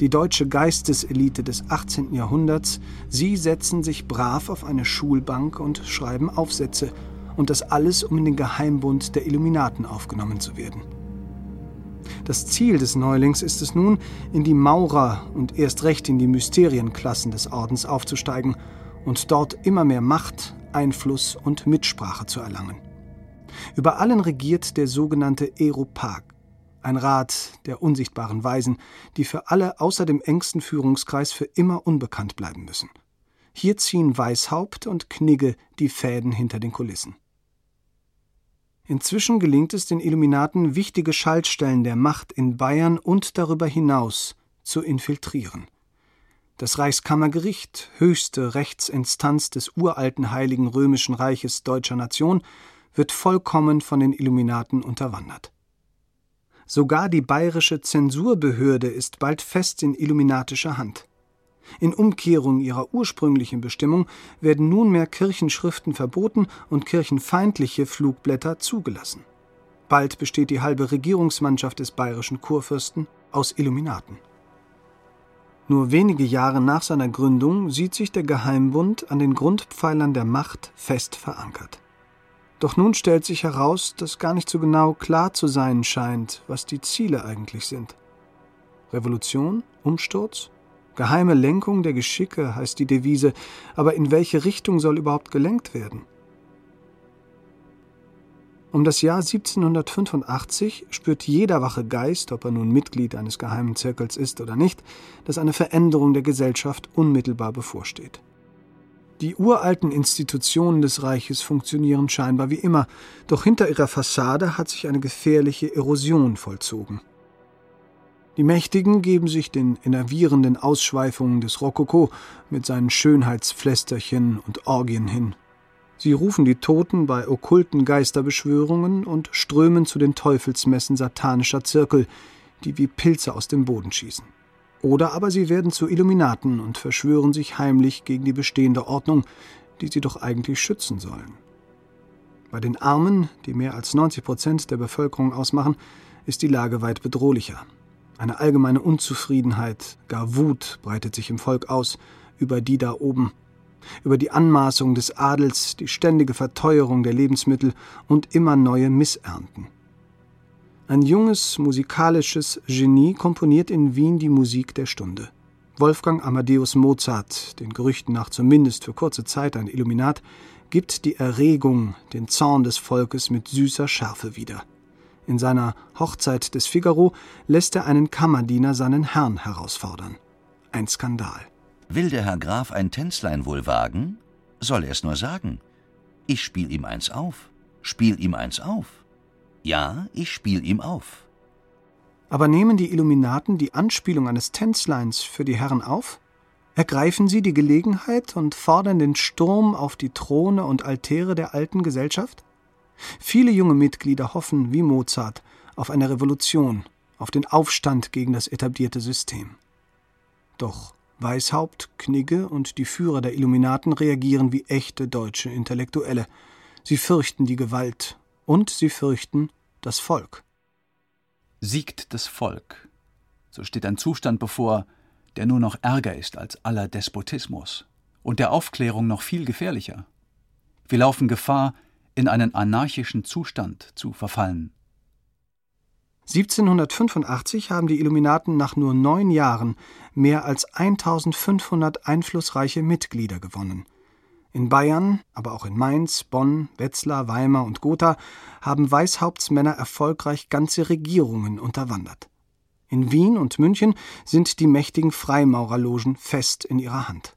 die deutsche Geisteselite des 18. Jahrhunderts, sie setzen sich brav auf eine Schulbank und schreiben Aufsätze, und das alles, um in den Geheimbund der Illuminaten aufgenommen zu werden. Das Ziel des Neulings ist es nun, in die Maurer und erst recht in die Mysterienklassen des Ordens aufzusteigen und dort immer mehr Macht, Einfluss und Mitsprache zu erlangen. Über allen regiert der sogenannte Eropag, ein Rat der unsichtbaren Weisen, die für alle außer dem engsten Führungskreis für immer unbekannt bleiben müssen. Hier ziehen Weißhaupt und Knigge die Fäden hinter den Kulissen. Inzwischen gelingt es den Illuminaten, wichtige Schaltstellen der Macht in Bayern und darüber hinaus zu infiltrieren. Das Reichskammergericht, höchste Rechtsinstanz des uralten Heiligen Römischen Reiches deutscher Nation, wird vollkommen von den Illuminaten unterwandert. Sogar die bayerische Zensurbehörde ist bald fest in illuminatischer Hand. In Umkehrung ihrer ursprünglichen Bestimmung werden nunmehr Kirchenschriften verboten und kirchenfeindliche Flugblätter zugelassen. Bald besteht die halbe Regierungsmannschaft des bayerischen Kurfürsten aus Illuminaten. Nur wenige Jahre nach seiner Gründung sieht sich der Geheimbund an den Grundpfeilern der Macht fest verankert. Doch nun stellt sich heraus, dass gar nicht so genau klar zu sein scheint, was die Ziele eigentlich sind. Revolution? Umsturz? Geheime Lenkung der Geschicke heißt die Devise, aber in welche Richtung soll überhaupt gelenkt werden? Um das Jahr 1785 spürt jeder wache Geist, ob er nun Mitglied eines geheimen Zirkels ist oder nicht, dass eine Veränderung der Gesellschaft unmittelbar bevorsteht. Die uralten Institutionen des Reiches funktionieren scheinbar wie immer, doch hinter ihrer Fassade hat sich eine gefährliche Erosion vollzogen. Die Mächtigen geben sich den enervierenden Ausschweifungen des Rokoko mit seinen Schönheitsflästerchen und Orgien hin. Sie rufen die Toten bei okkulten Geisterbeschwörungen und strömen zu den Teufelsmessen satanischer Zirkel, die wie Pilze aus dem Boden schießen. Oder aber sie werden zu Illuminaten und verschwören sich heimlich gegen die bestehende Ordnung, die sie doch eigentlich schützen sollen. Bei den Armen, die mehr als 90 Prozent der Bevölkerung ausmachen, ist die Lage weit bedrohlicher. Eine allgemeine Unzufriedenheit, gar Wut breitet sich im Volk aus über die da oben, über die Anmaßung des Adels, die ständige Verteuerung der Lebensmittel und immer neue Missernten. Ein junges musikalisches Genie komponiert in Wien die Musik der Stunde. Wolfgang Amadeus Mozart, den Gerüchten nach zumindest für kurze Zeit ein Illuminat, gibt die Erregung, den Zorn des Volkes mit süßer Schärfe wieder. In seiner Hochzeit des Figaro lässt er einen Kammerdiener seinen Herrn herausfordern. Ein Skandal. Will der Herr Graf ein Tänzlein wohl wagen? Soll er's nur sagen. Ich spiel ihm eins auf. Spiel ihm eins auf. Ja, ich spiel ihm auf. Aber nehmen die Illuminaten die Anspielung eines Tänzleins für die Herren auf? Ergreifen sie die Gelegenheit und fordern den Sturm auf die Throne und Altäre der alten Gesellschaft? Viele junge Mitglieder hoffen, wie Mozart, auf eine Revolution, auf den Aufstand gegen das etablierte System. Doch Weishaupt, Knigge und die Führer der Illuminaten reagieren wie echte deutsche Intellektuelle. Sie fürchten die Gewalt und sie fürchten das Volk. Siegt das Volk, so steht ein Zustand bevor, der nur noch ärger ist als aller Despotismus und der Aufklärung noch viel gefährlicher. Wir laufen Gefahr, in einen anarchischen Zustand zu verfallen. 1785 haben die Illuminaten nach nur neun Jahren mehr als 1500 einflussreiche Mitglieder gewonnen. In Bayern, aber auch in Mainz, Bonn, Wetzlar, Weimar und Gotha haben Weißhauptsmänner erfolgreich ganze Regierungen unterwandert. In Wien und München sind die mächtigen Freimaurerlogen fest in ihrer Hand.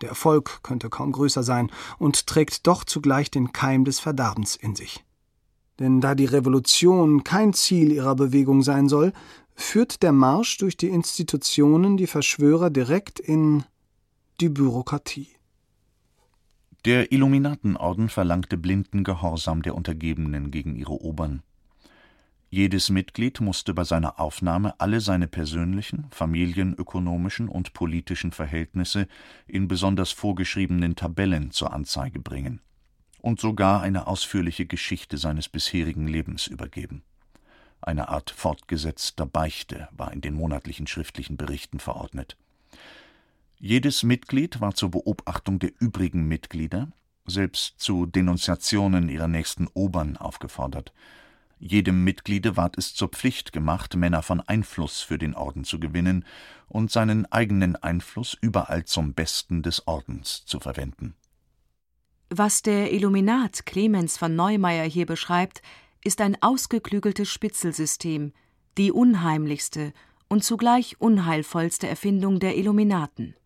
Der Erfolg könnte kaum größer sein und trägt doch zugleich den Keim des Verderbens in sich. Denn da die Revolution kein Ziel ihrer Bewegung sein soll, führt der Marsch durch die Institutionen die Verschwörer direkt in die Bürokratie. Der Illuminatenorden verlangte blinden Gehorsam der Untergebenen gegen ihre Obern. Jedes Mitglied musste bei seiner Aufnahme alle seine persönlichen, familienökonomischen und politischen Verhältnisse in besonders vorgeschriebenen Tabellen zur Anzeige bringen und sogar eine ausführliche Geschichte seines bisherigen Lebens übergeben. Eine Art fortgesetzter Beichte war in den monatlichen schriftlichen Berichten verordnet. Jedes Mitglied war zur Beobachtung der übrigen Mitglieder, selbst zu Denunziationen ihrer nächsten Obern aufgefordert jedem Mitgliede ward es zur Pflicht gemacht, Männer von Einfluss für den Orden zu gewinnen und seinen eigenen Einfluss überall zum Besten des Ordens zu verwenden. Was der Illuminat Clemens von Neumeier hier beschreibt, ist ein ausgeklügeltes Spitzelsystem, die unheimlichste und zugleich unheilvollste Erfindung der Illuminaten.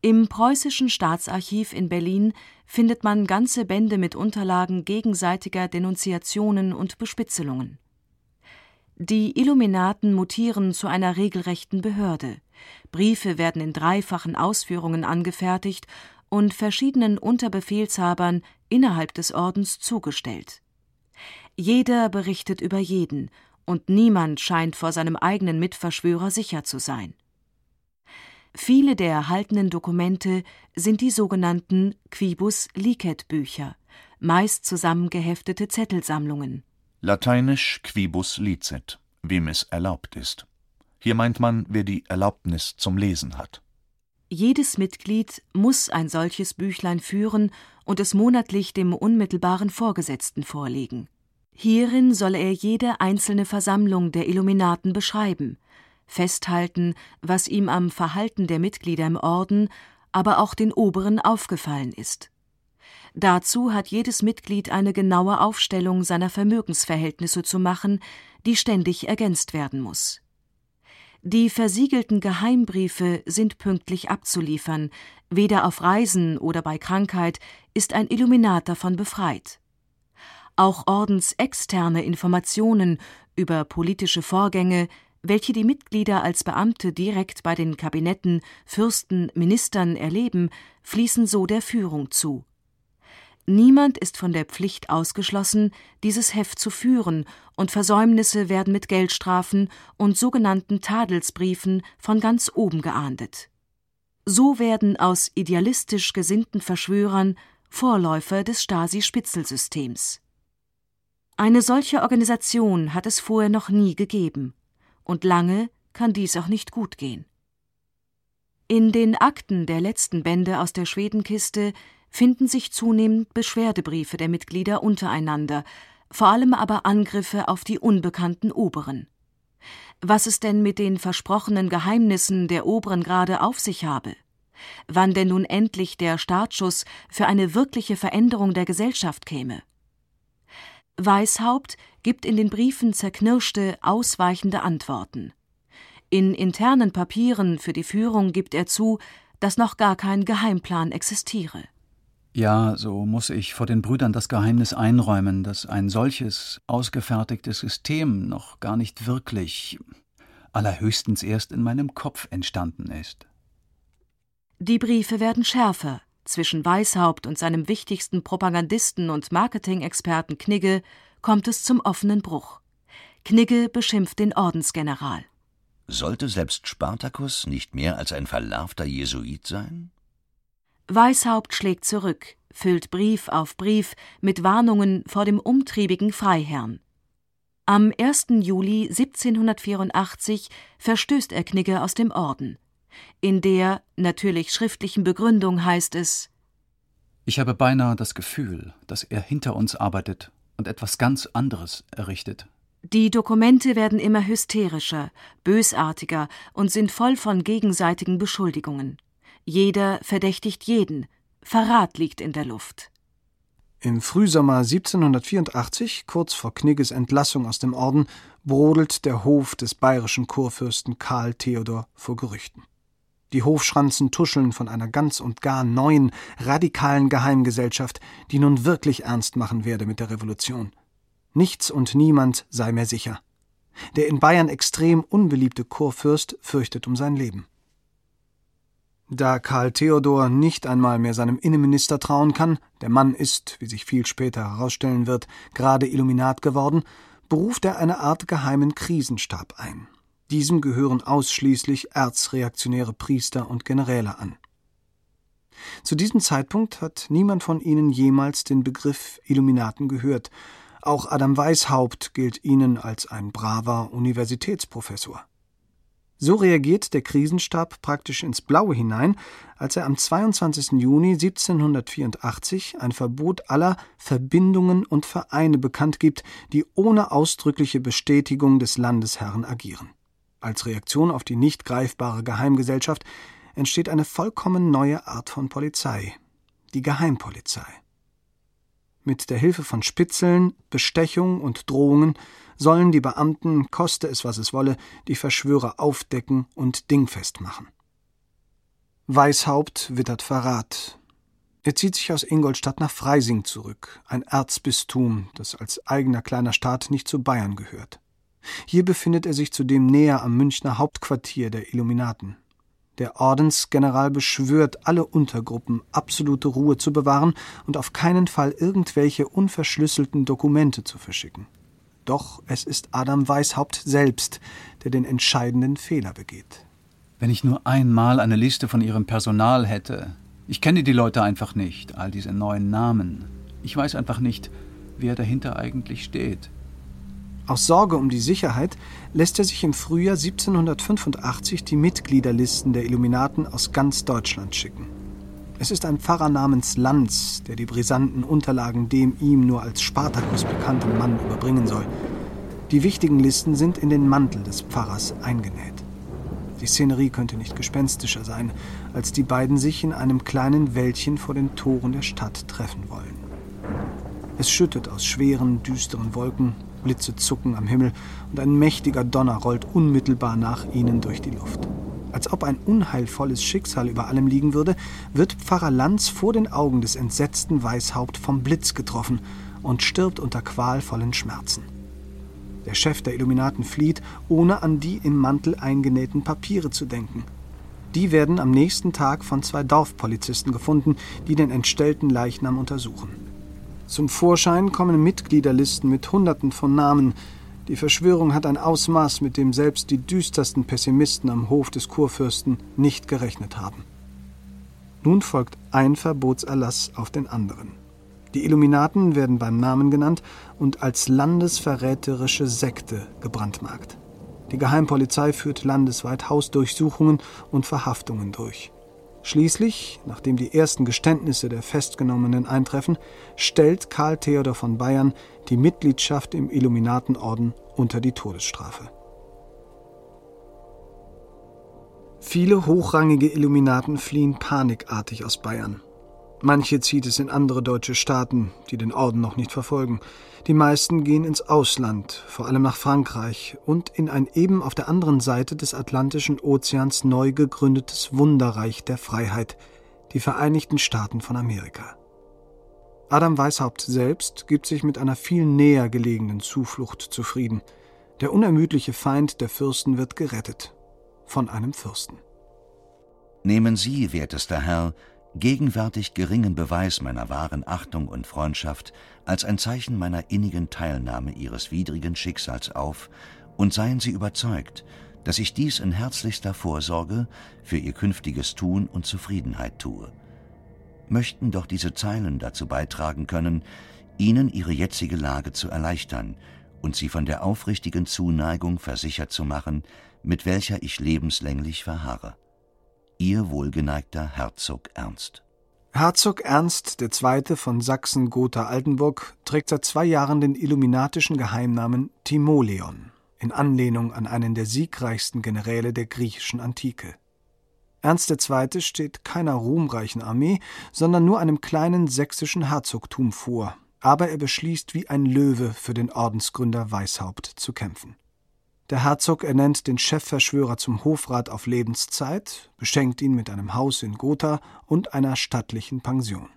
Im Preußischen Staatsarchiv in Berlin findet man ganze Bände mit Unterlagen gegenseitiger Denunziationen und Bespitzelungen. Die Illuminaten mutieren zu einer regelrechten Behörde. Briefe werden in dreifachen Ausführungen angefertigt und verschiedenen Unterbefehlshabern innerhalb des Ordens zugestellt. Jeder berichtet über jeden, und niemand scheint vor seinem eigenen Mitverschwörer sicher zu sein Viele der erhaltenen Dokumente sind die sogenannten Quibus licet Bücher, meist zusammengeheftete Zettelsammlungen. Lateinisch quibus licet, wem es erlaubt ist. Hier meint man, wer die Erlaubnis zum Lesen hat. Jedes Mitglied muss ein solches Büchlein führen und es monatlich dem unmittelbaren Vorgesetzten vorlegen. Hierin soll er jede einzelne Versammlung der Illuminaten beschreiben, festhalten, was ihm am Verhalten der Mitglieder im Orden, aber auch den Oberen aufgefallen ist. Dazu hat jedes Mitglied eine genaue Aufstellung seiner Vermögensverhältnisse zu machen, die ständig ergänzt werden muss. Die versiegelten Geheimbriefe sind pünktlich abzuliefern, weder auf Reisen oder bei Krankheit ist ein Illuminat davon befreit. Auch ordensexterne Informationen über politische Vorgänge, welche die Mitglieder als Beamte direkt bei den Kabinetten, Fürsten, Ministern erleben, fließen so der Führung zu. Niemand ist von der Pflicht ausgeschlossen, dieses Heft zu führen, und Versäumnisse werden mit Geldstrafen und sogenannten Tadelsbriefen von ganz oben geahndet. So werden aus idealistisch gesinnten Verschwörern Vorläufer des Stasi-Spitzelsystems. Eine solche Organisation hat es vorher noch nie gegeben, und lange kann dies auch nicht gut gehen. In den Akten der letzten Bände aus der Schwedenkiste finden sich zunehmend Beschwerdebriefe der Mitglieder untereinander, vor allem aber Angriffe auf die unbekannten Oberen. Was es denn mit den versprochenen Geheimnissen der Oberen gerade auf sich habe? Wann denn nun endlich der Startschuss für eine wirkliche Veränderung der Gesellschaft käme? Weishaupt gibt in den Briefen zerknirschte, ausweichende Antworten. In internen Papieren für die Führung gibt er zu, dass noch gar kein Geheimplan existiere. Ja, so muss ich vor den Brüdern das Geheimnis einräumen, dass ein solches ausgefertigtes System noch gar nicht wirklich, allerhöchstens erst in meinem Kopf entstanden ist. Die Briefe werden schärfer. Zwischen Weishaupt und seinem wichtigsten Propagandisten und Marketing-Experten Knigge kommt es zum offenen Bruch. Knigge beschimpft den Ordensgeneral. Sollte selbst Spartacus nicht mehr als ein verlarvter Jesuit sein? Weishaupt schlägt zurück, füllt Brief auf Brief mit Warnungen vor dem umtriebigen Freiherrn. Am 1. Juli 1784 verstößt er Knigge aus dem Orden. In der natürlich schriftlichen Begründung heißt es Ich habe beinahe das Gefühl, dass er hinter uns arbeitet und etwas ganz anderes errichtet. Die Dokumente werden immer hysterischer, bösartiger und sind voll von gegenseitigen Beschuldigungen. Jeder verdächtigt jeden. Verrat liegt in der Luft. Im Frühsommer 1784, kurz vor Knigges Entlassung aus dem Orden, brodelt der Hof des bayerischen Kurfürsten Karl Theodor vor Gerüchten. Die Hofschranzen tuscheln von einer ganz und gar neuen, radikalen Geheimgesellschaft, die nun wirklich ernst machen werde mit der Revolution. Nichts und niemand sei mehr sicher. Der in Bayern extrem unbeliebte Kurfürst fürchtet um sein Leben. Da Karl Theodor nicht einmal mehr seinem Innenminister trauen kann, der Mann ist, wie sich viel später herausstellen wird, gerade Illuminat geworden, beruft er eine Art geheimen Krisenstab ein. Diesem gehören ausschließlich erzreaktionäre Priester und Generäle an. Zu diesem Zeitpunkt hat niemand von ihnen jemals den Begriff Illuminaten gehört. Auch Adam Weishaupt gilt ihnen als ein braver Universitätsprofessor. So reagiert der Krisenstab praktisch ins Blaue hinein, als er am 22. Juni 1784 ein Verbot aller Verbindungen und Vereine bekannt gibt, die ohne ausdrückliche Bestätigung des Landesherrn agieren. Als Reaktion auf die nicht greifbare Geheimgesellschaft entsteht eine vollkommen neue Art von Polizei, die Geheimpolizei. Mit der Hilfe von Spitzeln, Bestechung und Drohungen sollen die Beamten, koste es was es wolle, die Verschwörer aufdecken und dingfest machen. Weishaupt wittert Verrat. Er zieht sich aus Ingolstadt nach Freising zurück, ein Erzbistum, das als eigener kleiner Staat nicht zu Bayern gehört. Hier befindet er sich zudem näher am Münchner Hauptquartier der Illuminaten. Der Ordensgeneral beschwört alle Untergruppen, absolute Ruhe zu bewahren und auf keinen Fall irgendwelche unverschlüsselten Dokumente zu verschicken. Doch es ist Adam Weishaupt selbst, der den entscheidenden Fehler begeht. Wenn ich nur einmal eine Liste von ihrem Personal hätte. Ich kenne die Leute einfach nicht, all diese neuen Namen. Ich weiß einfach nicht, wer dahinter eigentlich steht. Aus Sorge um die Sicherheit lässt er sich im Frühjahr 1785 die Mitgliederlisten der Illuminaten aus ganz Deutschland schicken. Es ist ein Pfarrer namens Lanz, der die brisanten Unterlagen dem ihm nur als Spartakus bekannten Mann überbringen soll. Die wichtigen Listen sind in den Mantel des Pfarrers eingenäht. Die Szenerie könnte nicht gespenstischer sein, als die beiden sich in einem kleinen Wäldchen vor den Toren der Stadt treffen wollen. Es schüttet aus schweren, düsteren Wolken, Blitze zucken am Himmel und ein mächtiger Donner rollt unmittelbar nach ihnen durch die Luft. Als ob ein unheilvolles Schicksal über allem liegen würde, wird Pfarrer Lanz vor den Augen des entsetzten Weißhaupt vom Blitz getroffen und stirbt unter qualvollen Schmerzen. Der Chef der Illuminaten flieht, ohne an die im Mantel eingenähten Papiere zu denken. Die werden am nächsten Tag von zwei Dorfpolizisten gefunden, die den entstellten Leichnam untersuchen. Zum Vorschein kommen Mitgliederlisten mit Hunderten von Namen. Die Verschwörung hat ein Ausmaß, mit dem selbst die düstersten Pessimisten am Hof des Kurfürsten nicht gerechnet haben. Nun folgt ein Verbotserlass auf den anderen. Die Illuminaten werden beim Namen genannt und als landesverräterische Sekte gebrandmarkt. Die Geheimpolizei führt landesweit Hausdurchsuchungen und Verhaftungen durch. Schließlich, nachdem die ersten Geständnisse der Festgenommenen eintreffen, stellt Karl Theodor von Bayern die Mitgliedschaft im Illuminatenorden unter die Todesstrafe. Viele hochrangige Illuminaten fliehen panikartig aus Bayern. Manche zieht es in andere deutsche Staaten, die den Orden noch nicht verfolgen. Die meisten gehen ins Ausland, vor allem nach Frankreich und in ein eben auf der anderen Seite des Atlantischen Ozeans neu gegründetes Wunderreich der Freiheit, die Vereinigten Staaten von Amerika. Adam Weishaupt selbst gibt sich mit einer viel näher gelegenen Zuflucht zufrieden. Der unermüdliche Feind der Fürsten wird gerettet von einem Fürsten. Nehmen Sie, wertester Herr, gegenwärtig geringen Beweis meiner wahren Achtung und Freundschaft als ein Zeichen meiner innigen Teilnahme Ihres widrigen Schicksals auf und seien Sie überzeugt, dass ich dies in herzlichster Vorsorge für Ihr künftiges Tun und Zufriedenheit tue. Möchten doch diese Zeilen dazu beitragen können, Ihnen Ihre jetzige Lage zu erleichtern und Sie von der aufrichtigen Zuneigung versichert zu machen, mit welcher ich lebenslänglich verharre. Ihr wohlgeneigter Herzog Ernst. Herzog Ernst II. von Sachsen-Gotha-Altenburg trägt seit zwei Jahren den illuminatischen Geheimnamen Timoleon, in Anlehnung an einen der siegreichsten Generäle der griechischen Antike. Ernst II. steht keiner ruhmreichen Armee, sondern nur einem kleinen sächsischen Herzogtum vor, aber er beschließt wie ein Löwe für den Ordensgründer Weishaupt zu kämpfen. Der Herzog ernennt den Chefverschwörer zum Hofrat auf Lebenszeit, beschenkt ihn mit einem Haus in Gotha und einer stattlichen Pension.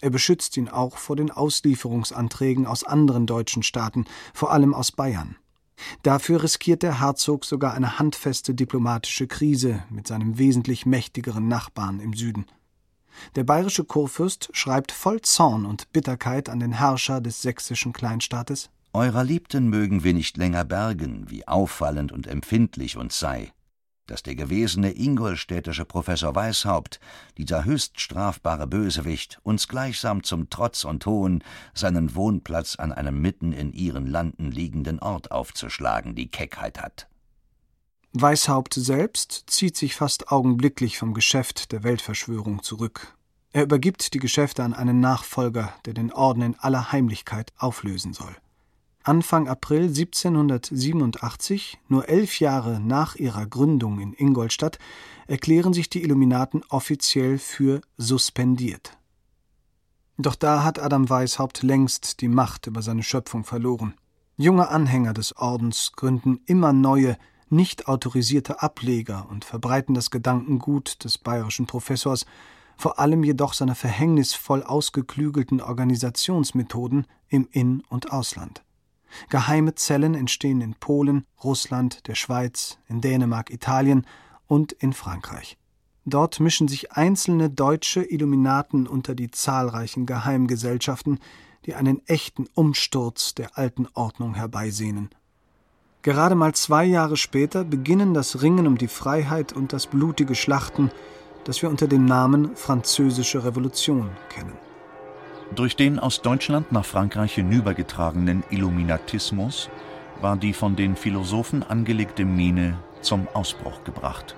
Er beschützt ihn auch vor den Auslieferungsanträgen aus anderen deutschen Staaten, vor allem aus Bayern. Dafür riskiert der Herzog sogar eine handfeste diplomatische Krise mit seinem wesentlich mächtigeren Nachbarn im Süden. Der bayerische Kurfürst schreibt voll Zorn und Bitterkeit an den Herrscher des sächsischen Kleinstaates Eurer Liebten mögen wir nicht länger bergen, wie auffallend und empfindlich uns sei, dass der gewesene ingolstädtische Professor Weishaupt, dieser höchst strafbare Bösewicht, uns gleichsam zum Trotz und Hohn seinen Wohnplatz an einem mitten in ihren Landen liegenden Ort aufzuschlagen, die Keckheit hat. Weishaupt selbst zieht sich fast augenblicklich vom Geschäft der Weltverschwörung zurück. Er übergibt die Geschäfte an einen Nachfolger, der den Orden in aller Heimlichkeit auflösen soll. Anfang April 1787, nur elf Jahre nach ihrer Gründung in Ingolstadt, erklären sich die Illuminaten offiziell für suspendiert. Doch da hat Adam Weishaupt längst die Macht über seine Schöpfung verloren. Junge Anhänger des Ordens gründen immer neue, nicht autorisierte Ableger und verbreiten das Gedankengut des bayerischen Professors, vor allem jedoch seine verhängnisvoll ausgeklügelten Organisationsmethoden im In- und Ausland. Geheime Zellen entstehen in Polen, Russland, der Schweiz, in Dänemark, Italien und in Frankreich. Dort mischen sich einzelne deutsche Illuminaten unter die zahlreichen Geheimgesellschaften, die einen echten Umsturz der alten Ordnung herbeisehnen. Gerade mal zwei Jahre später beginnen das Ringen um die Freiheit und das blutige Schlachten, das wir unter dem Namen Französische Revolution kennen. Durch den aus Deutschland nach Frankreich hinübergetragenen Illuminatismus war die von den Philosophen angelegte Mine zum Ausbruch gebracht.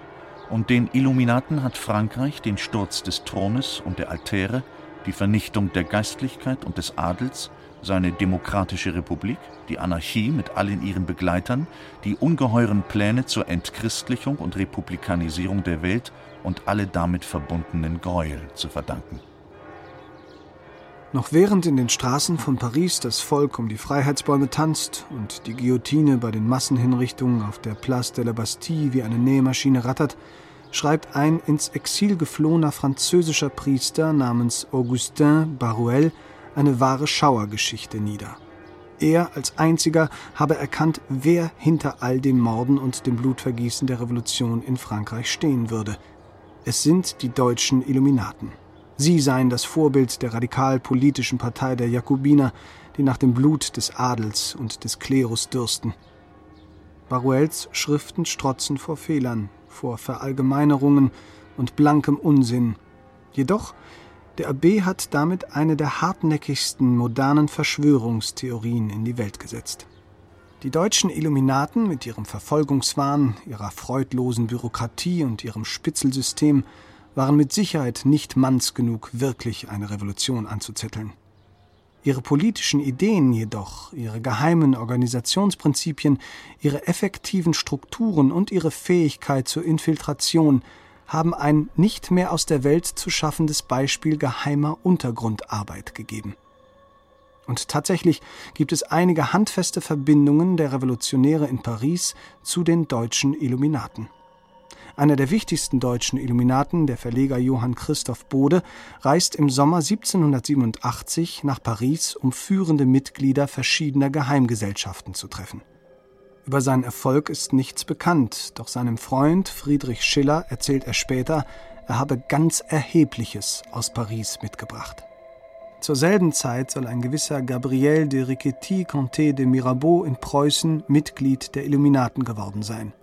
Und den Illuminaten hat Frankreich den Sturz des Thrones und der Altäre, die Vernichtung der Geistlichkeit und des Adels, seine demokratische Republik, die Anarchie mit allen ihren Begleitern, die ungeheuren Pläne zur Entchristlichung und Republikanisierung der Welt und alle damit verbundenen Gräuel zu verdanken. Noch während in den Straßen von Paris das Volk um die Freiheitsbäume tanzt und die Guillotine bei den Massenhinrichtungen auf der Place de la Bastille wie eine Nähmaschine rattert, schreibt ein ins Exil geflohener französischer Priester namens Augustin Baruel eine wahre Schauergeschichte nieder. Er als einziger habe erkannt, wer hinter all den Morden und dem Blutvergießen der Revolution in Frankreich stehen würde. Es sind die deutschen Illuminaten. Sie seien das Vorbild der radikal-politischen Partei der Jakobiner, die nach dem Blut des Adels und des Klerus dürsten. Baruels Schriften strotzen vor Fehlern, vor Verallgemeinerungen und blankem Unsinn. Jedoch, der Abb hat damit eine der hartnäckigsten modernen Verschwörungstheorien in die Welt gesetzt. Die deutschen Illuminaten mit ihrem Verfolgungswahn, ihrer freudlosen Bürokratie und ihrem Spitzelsystem waren mit Sicherheit nicht manns genug, wirklich eine Revolution anzuzetteln. Ihre politischen Ideen jedoch, ihre geheimen Organisationsprinzipien, ihre effektiven Strukturen und ihre Fähigkeit zur Infiltration haben ein nicht mehr aus der Welt zu schaffendes Beispiel geheimer Untergrundarbeit gegeben. Und tatsächlich gibt es einige handfeste Verbindungen der Revolutionäre in Paris zu den deutschen Illuminaten. Einer der wichtigsten deutschen Illuminaten, der Verleger Johann Christoph Bode, reist im Sommer 1787 nach Paris, um führende Mitglieder verschiedener Geheimgesellschaften zu treffen. Über seinen Erfolg ist nichts bekannt, doch seinem Freund Friedrich Schiller erzählt er später, er habe ganz Erhebliches aus Paris mitgebracht. Zur selben Zeit soll ein gewisser Gabriel de Riquetti Comte de Mirabeau in Preußen Mitglied der Illuminaten geworden sein.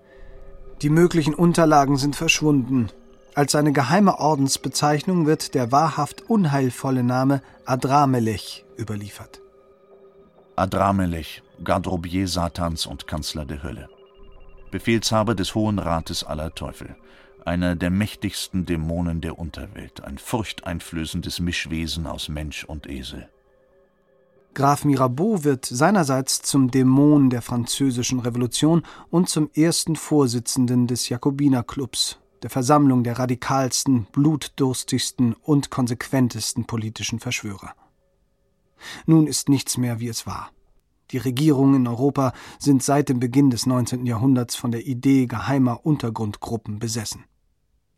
Die möglichen Unterlagen sind verschwunden. Als seine geheime Ordensbezeichnung wird der wahrhaft unheilvolle Name Adramelech überliefert. Adramelech, Garderobier Satans und Kanzler der Hölle. Befehlshaber des Hohen Rates aller Teufel. Einer der mächtigsten Dämonen der Unterwelt. Ein furchteinflößendes Mischwesen aus Mensch und Esel. Graf Mirabeau wird seinerseits zum Dämon der französischen Revolution und zum ersten Vorsitzenden des Jakobinerclubs, der Versammlung der radikalsten, blutdurstigsten und konsequentesten politischen Verschwörer. Nun ist nichts mehr, wie es war. Die Regierungen in Europa sind seit dem Beginn des 19. Jahrhunderts von der Idee geheimer Untergrundgruppen besessen.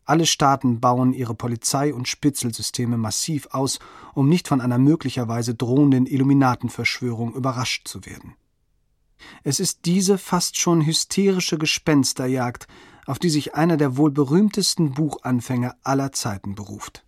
Alle Staaten bauen ihre Polizei und Spitzelsysteme massiv aus, um nicht von einer möglicherweise drohenden Illuminatenverschwörung überrascht zu werden. Es ist diese fast schon hysterische Gespensterjagd, auf die sich einer der wohl berühmtesten Buchanfänger aller Zeiten beruft.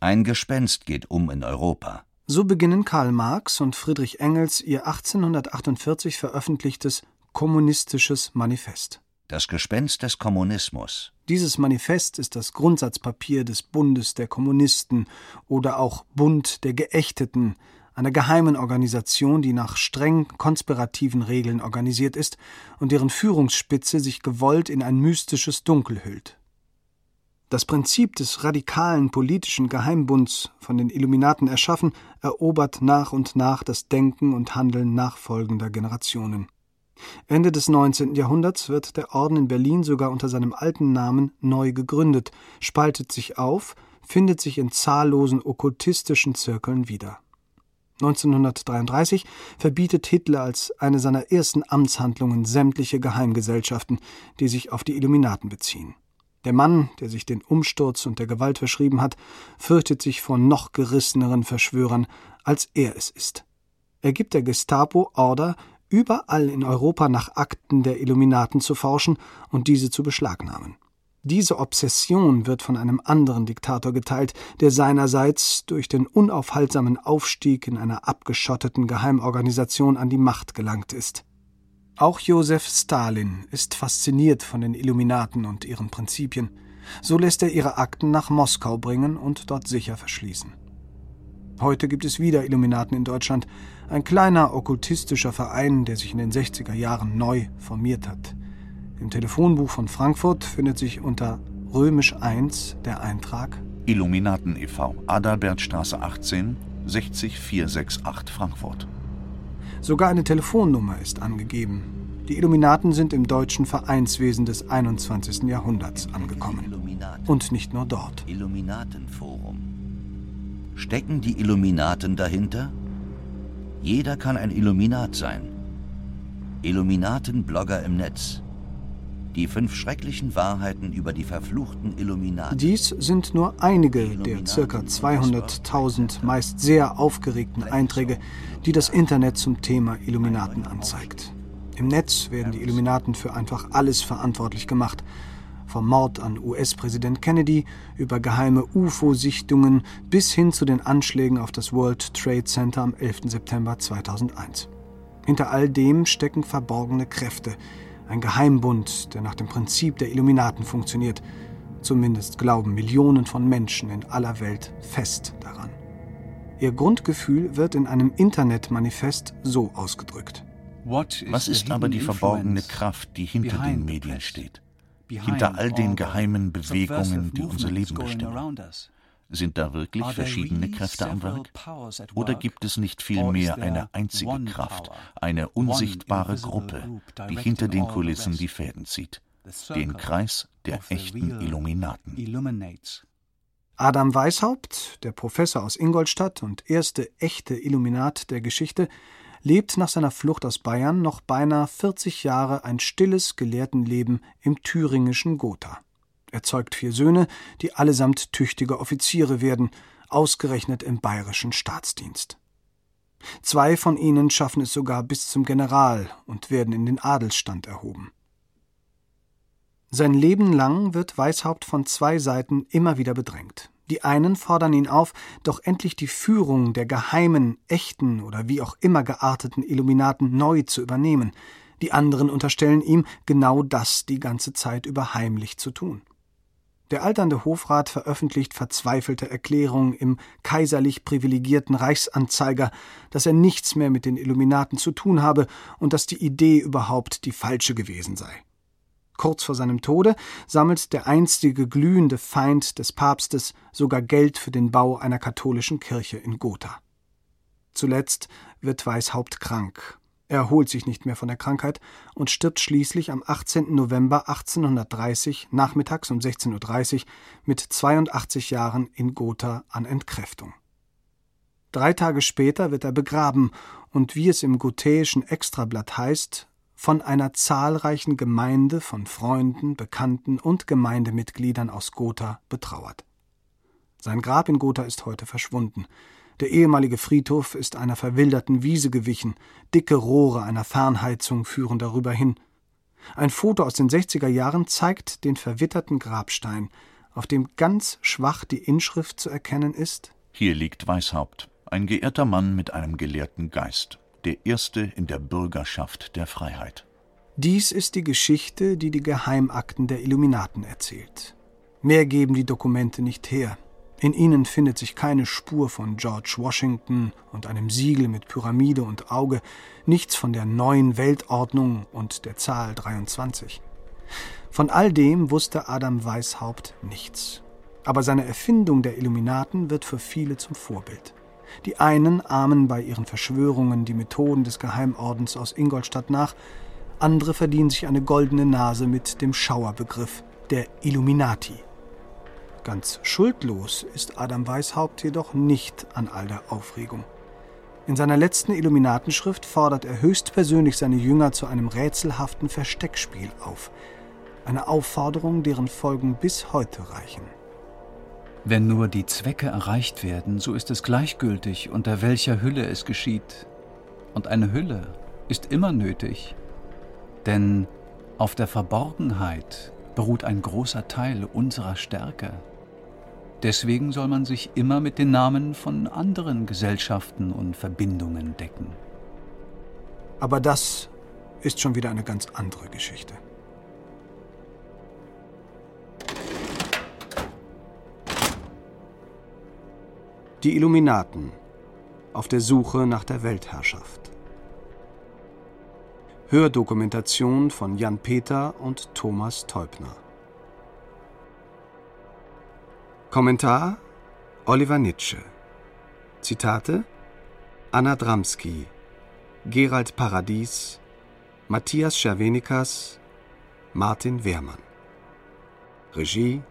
Ein Gespenst geht um in Europa. So beginnen Karl Marx und Friedrich Engels ihr 1848 veröffentlichtes Kommunistisches Manifest. Das Gespenst des Kommunismus. Dieses Manifest ist das Grundsatzpapier des Bundes der Kommunisten oder auch Bund der Geächteten, einer geheimen Organisation, die nach streng konspirativen Regeln organisiert ist und deren Führungsspitze sich gewollt in ein mystisches Dunkel hüllt. Das Prinzip des radikalen politischen Geheimbunds, von den Illuminaten erschaffen, erobert nach und nach das Denken und Handeln nachfolgender Generationen. Ende des 19. Jahrhunderts wird der Orden in Berlin sogar unter seinem alten Namen neu gegründet, spaltet sich auf, findet sich in zahllosen okkultistischen Zirkeln wieder. 1933 verbietet Hitler als eine seiner ersten Amtshandlungen sämtliche Geheimgesellschaften, die sich auf die Illuminaten beziehen. Der Mann, der sich den Umsturz und der Gewalt verschrieben hat, fürchtet sich vor noch gerisseneren Verschwörern, als er es ist. Er gibt der Gestapo Order, überall in Europa nach Akten der Illuminaten zu forschen und diese zu beschlagnahmen. Diese Obsession wird von einem anderen Diktator geteilt, der seinerseits durch den unaufhaltsamen Aufstieg in einer abgeschotteten Geheimorganisation an die Macht gelangt ist. Auch Josef Stalin ist fasziniert von den Illuminaten und ihren Prinzipien. So lässt er ihre Akten nach Moskau bringen und dort sicher verschließen. Heute gibt es wieder Illuminaten in Deutschland, ein kleiner okkultistischer Verein, der sich in den 60er Jahren neu formiert hat. Im Telefonbuch von Frankfurt findet sich unter römisch 1 der Eintrag Illuminaten e.V., Adalbertstraße 18, 60468 Frankfurt. Sogar eine Telefonnummer ist angegeben. Die Illuminaten sind im deutschen Vereinswesen des 21. Jahrhunderts angekommen. Und nicht nur dort. Illuminatenforum. Stecken die Illuminaten dahinter? Jeder kann ein Illuminat sein. Illuminaten-Blogger im Netz. Die fünf schrecklichen Wahrheiten über die verfluchten Illuminaten. Dies sind nur einige der ca. 200.000 meist sehr aufgeregten Einträge, die das Internet zum Thema Illuminaten anzeigt. Im Netz werden die Illuminaten für einfach alles verantwortlich gemacht. Vom Mord an US-Präsident Kennedy über geheime UFO-Sichtungen bis hin zu den Anschlägen auf das World Trade Center am 11. September 2001. Hinter all dem stecken verborgene Kräfte, ein Geheimbund, der nach dem Prinzip der Illuminaten funktioniert. Zumindest glauben Millionen von Menschen in aller Welt fest daran. Ihr Grundgefühl wird in einem Internetmanifest so ausgedrückt. Was ist aber die verborgene Kraft, die hinter den Medien steht? Hinter all den geheimen Bewegungen, die unser Leben bestimmen? Sind da wirklich verschiedene Kräfte am Werk? Oder gibt es nicht vielmehr eine einzige Kraft, eine unsichtbare Gruppe, die hinter den Kulissen die Fäden zieht? Den Kreis der echten Illuminaten. Adam Weishaupt, der Professor aus Ingolstadt und erste echte Illuminat der Geschichte, lebt nach seiner Flucht aus Bayern noch beinahe 40 Jahre ein stilles Gelehrtenleben im thüringischen Gotha. Er zeugt vier Söhne, die allesamt tüchtige Offiziere werden, ausgerechnet im bayerischen Staatsdienst. Zwei von ihnen schaffen es sogar bis zum General und werden in den Adelsstand erhoben. Sein Leben lang wird Weishaupt von zwei Seiten immer wieder bedrängt. Die einen fordern ihn auf, doch endlich die Führung der geheimen, echten oder wie auch immer gearteten Illuminaten neu zu übernehmen. Die anderen unterstellen ihm, genau das die ganze Zeit über heimlich zu tun. Der alternde Hofrat veröffentlicht verzweifelte Erklärungen im kaiserlich privilegierten Reichsanzeiger, dass er nichts mehr mit den Illuminaten zu tun habe und dass die Idee überhaupt die falsche gewesen sei. Kurz vor seinem Tode sammelt der einstige glühende Feind des Papstes sogar Geld für den Bau einer katholischen Kirche in Gotha. Zuletzt wird Weishaupt krank er erholt sich nicht mehr von der Krankheit und stirbt schließlich am 18. November 1830 nachmittags um 16.30 Uhr mit 82 Jahren in Gotha an Entkräftung. Drei Tage später wird er begraben und wie es im gothäischen Extrablatt heißt, von einer zahlreichen Gemeinde von Freunden, Bekannten und Gemeindemitgliedern aus Gotha betrauert. Sein Grab in Gotha ist heute verschwunden. Der ehemalige Friedhof ist einer verwilderten Wiese gewichen, dicke Rohre einer Fernheizung führen darüber hin. Ein Foto aus den 60er Jahren zeigt den verwitterten Grabstein, auf dem ganz schwach die Inschrift zu erkennen ist Hier liegt Weishaupt, ein geehrter Mann mit einem gelehrten Geist, der erste in der Bürgerschaft der Freiheit. Dies ist die Geschichte, die die Geheimakten der Illuminaten erzählt. Mehr geben die Dokumente nicht her. In ihnen findet sich keine Spur von George Washington und einem Siegel mit Pyramide und Auge, nichts von der neuen Weltordnung und der Zahl 23. Von all dem wusste Adam Weishaupt nichts. Aber seine Erfindung der Illuminaten wird für viele zum Vorbild. Die einen ahmen bei ihren Verschwörungen die Methoden des Geheimordens aus Ingolstadt nach, andere verdienen sich eine goldene Nase mit dem Schauerbegriff der Illuminati. Ganz schuldlos ist Adam Weishaupt jedoch nicht an all der Aufregung. In seiner letzten Illuminatenschrift fordert er höchstpersönlich seine Jünger zu einem rätselhaften Versteckspiel auf. Eine Aufforderung, deren Folgen bis heute reichen. Wenn nur die Zwecke erreicht werden, so ist es gleichgültig, unter welcher Hülle es geschieht. Und eine Hülle ist immer nötig, denn auf der Verborgenheit beruht ein großer Teil unserer Stärke. Deswegen soll man sich immer mit den Namen von anderen Gesellschaften und Verbindungen decken. Aber das ist schon wieder eine ganz andere Geschichte. Die Illuminaten auf der Suche nach der Weltherrschaft. Hördokumentation von Jan Peter und Thomas Teubner. Kommentar Oliver Nitsche. Zitate Anna Dramski, Gerald Paradies, Matthias Schervenikas, Martin Wehrmann. Regie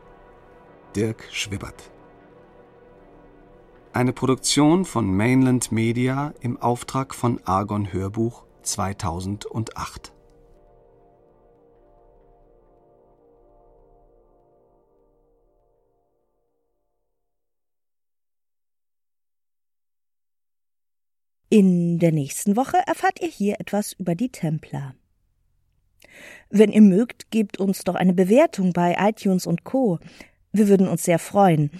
Dirk Schwibbert. Eine Produktion von Mainland Media im Auftrag von Argon Hörbuch 2008. In der nächsten Woche erfahrt ihr hier etwas über die Templer. Wenn ihr mögt, gebt uns doch eine Bewertung bei iTunes und Co. Wir würden uns sehr freuen.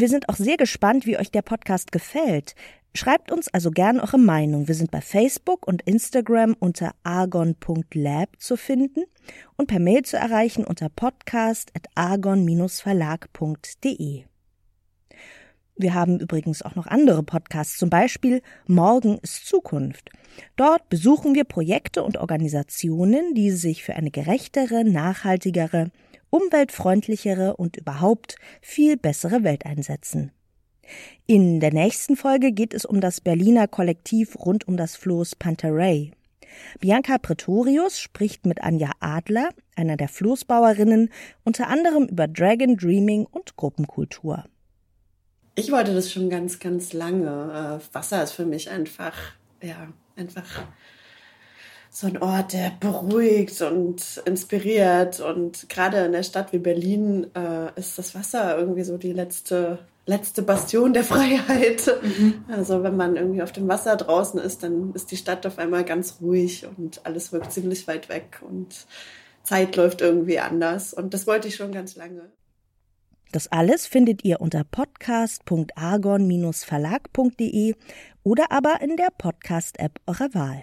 Wir sind auch sehr gespannt, wie euch der Podcast gefällt. Schreibt uns also gern eure Meinung. Wir sind bei Facebook und Instagram unter argon.lab zu finden und per Mail zu erreichen unter podcast.argon-verlag.de. Wir haben übrigens auch noch andere Podcasts, zum Beispiel Morgen ist Zukunft. Dort besuchen wir Projekte und Organisationen, die sich für eine gerechtere, nachhaltigere, umweltfreundlichere und überhaupt viel bessere Welt einsetzen. In der nächsten Folge geht es um das Berliner Kollektiv rund um das Floß Panterei. Bianca Pretorius spricht mit Anja Adler, einer der Floßbauerinnen, unter anderem über Dragon Dreaming und Gruppenkultur. Ich wollte das schon ganz, ganz lange. Äh, Wasser ist für mich einfach, ja, einfach so ein Ort, der beruhigt und inspiriert. Und gerade in der Stadt wie Berlin äh, ist das Wasser irgendwie so die letzte, letzte Bastion der Freiheit. Mhm. Also wenn man irgendwie auf dem Wasser draußen ist, dann ist die Stadt auf einmal ganz ruhig und alles wirkt ziemlich weit weg und Zeit läuft irgendwie anders. Und das wollte ich schon ganz lange. Das alles findet ihr unter podcast.argon-verlag.de oder aber in der Podcast-App eurer Wahl.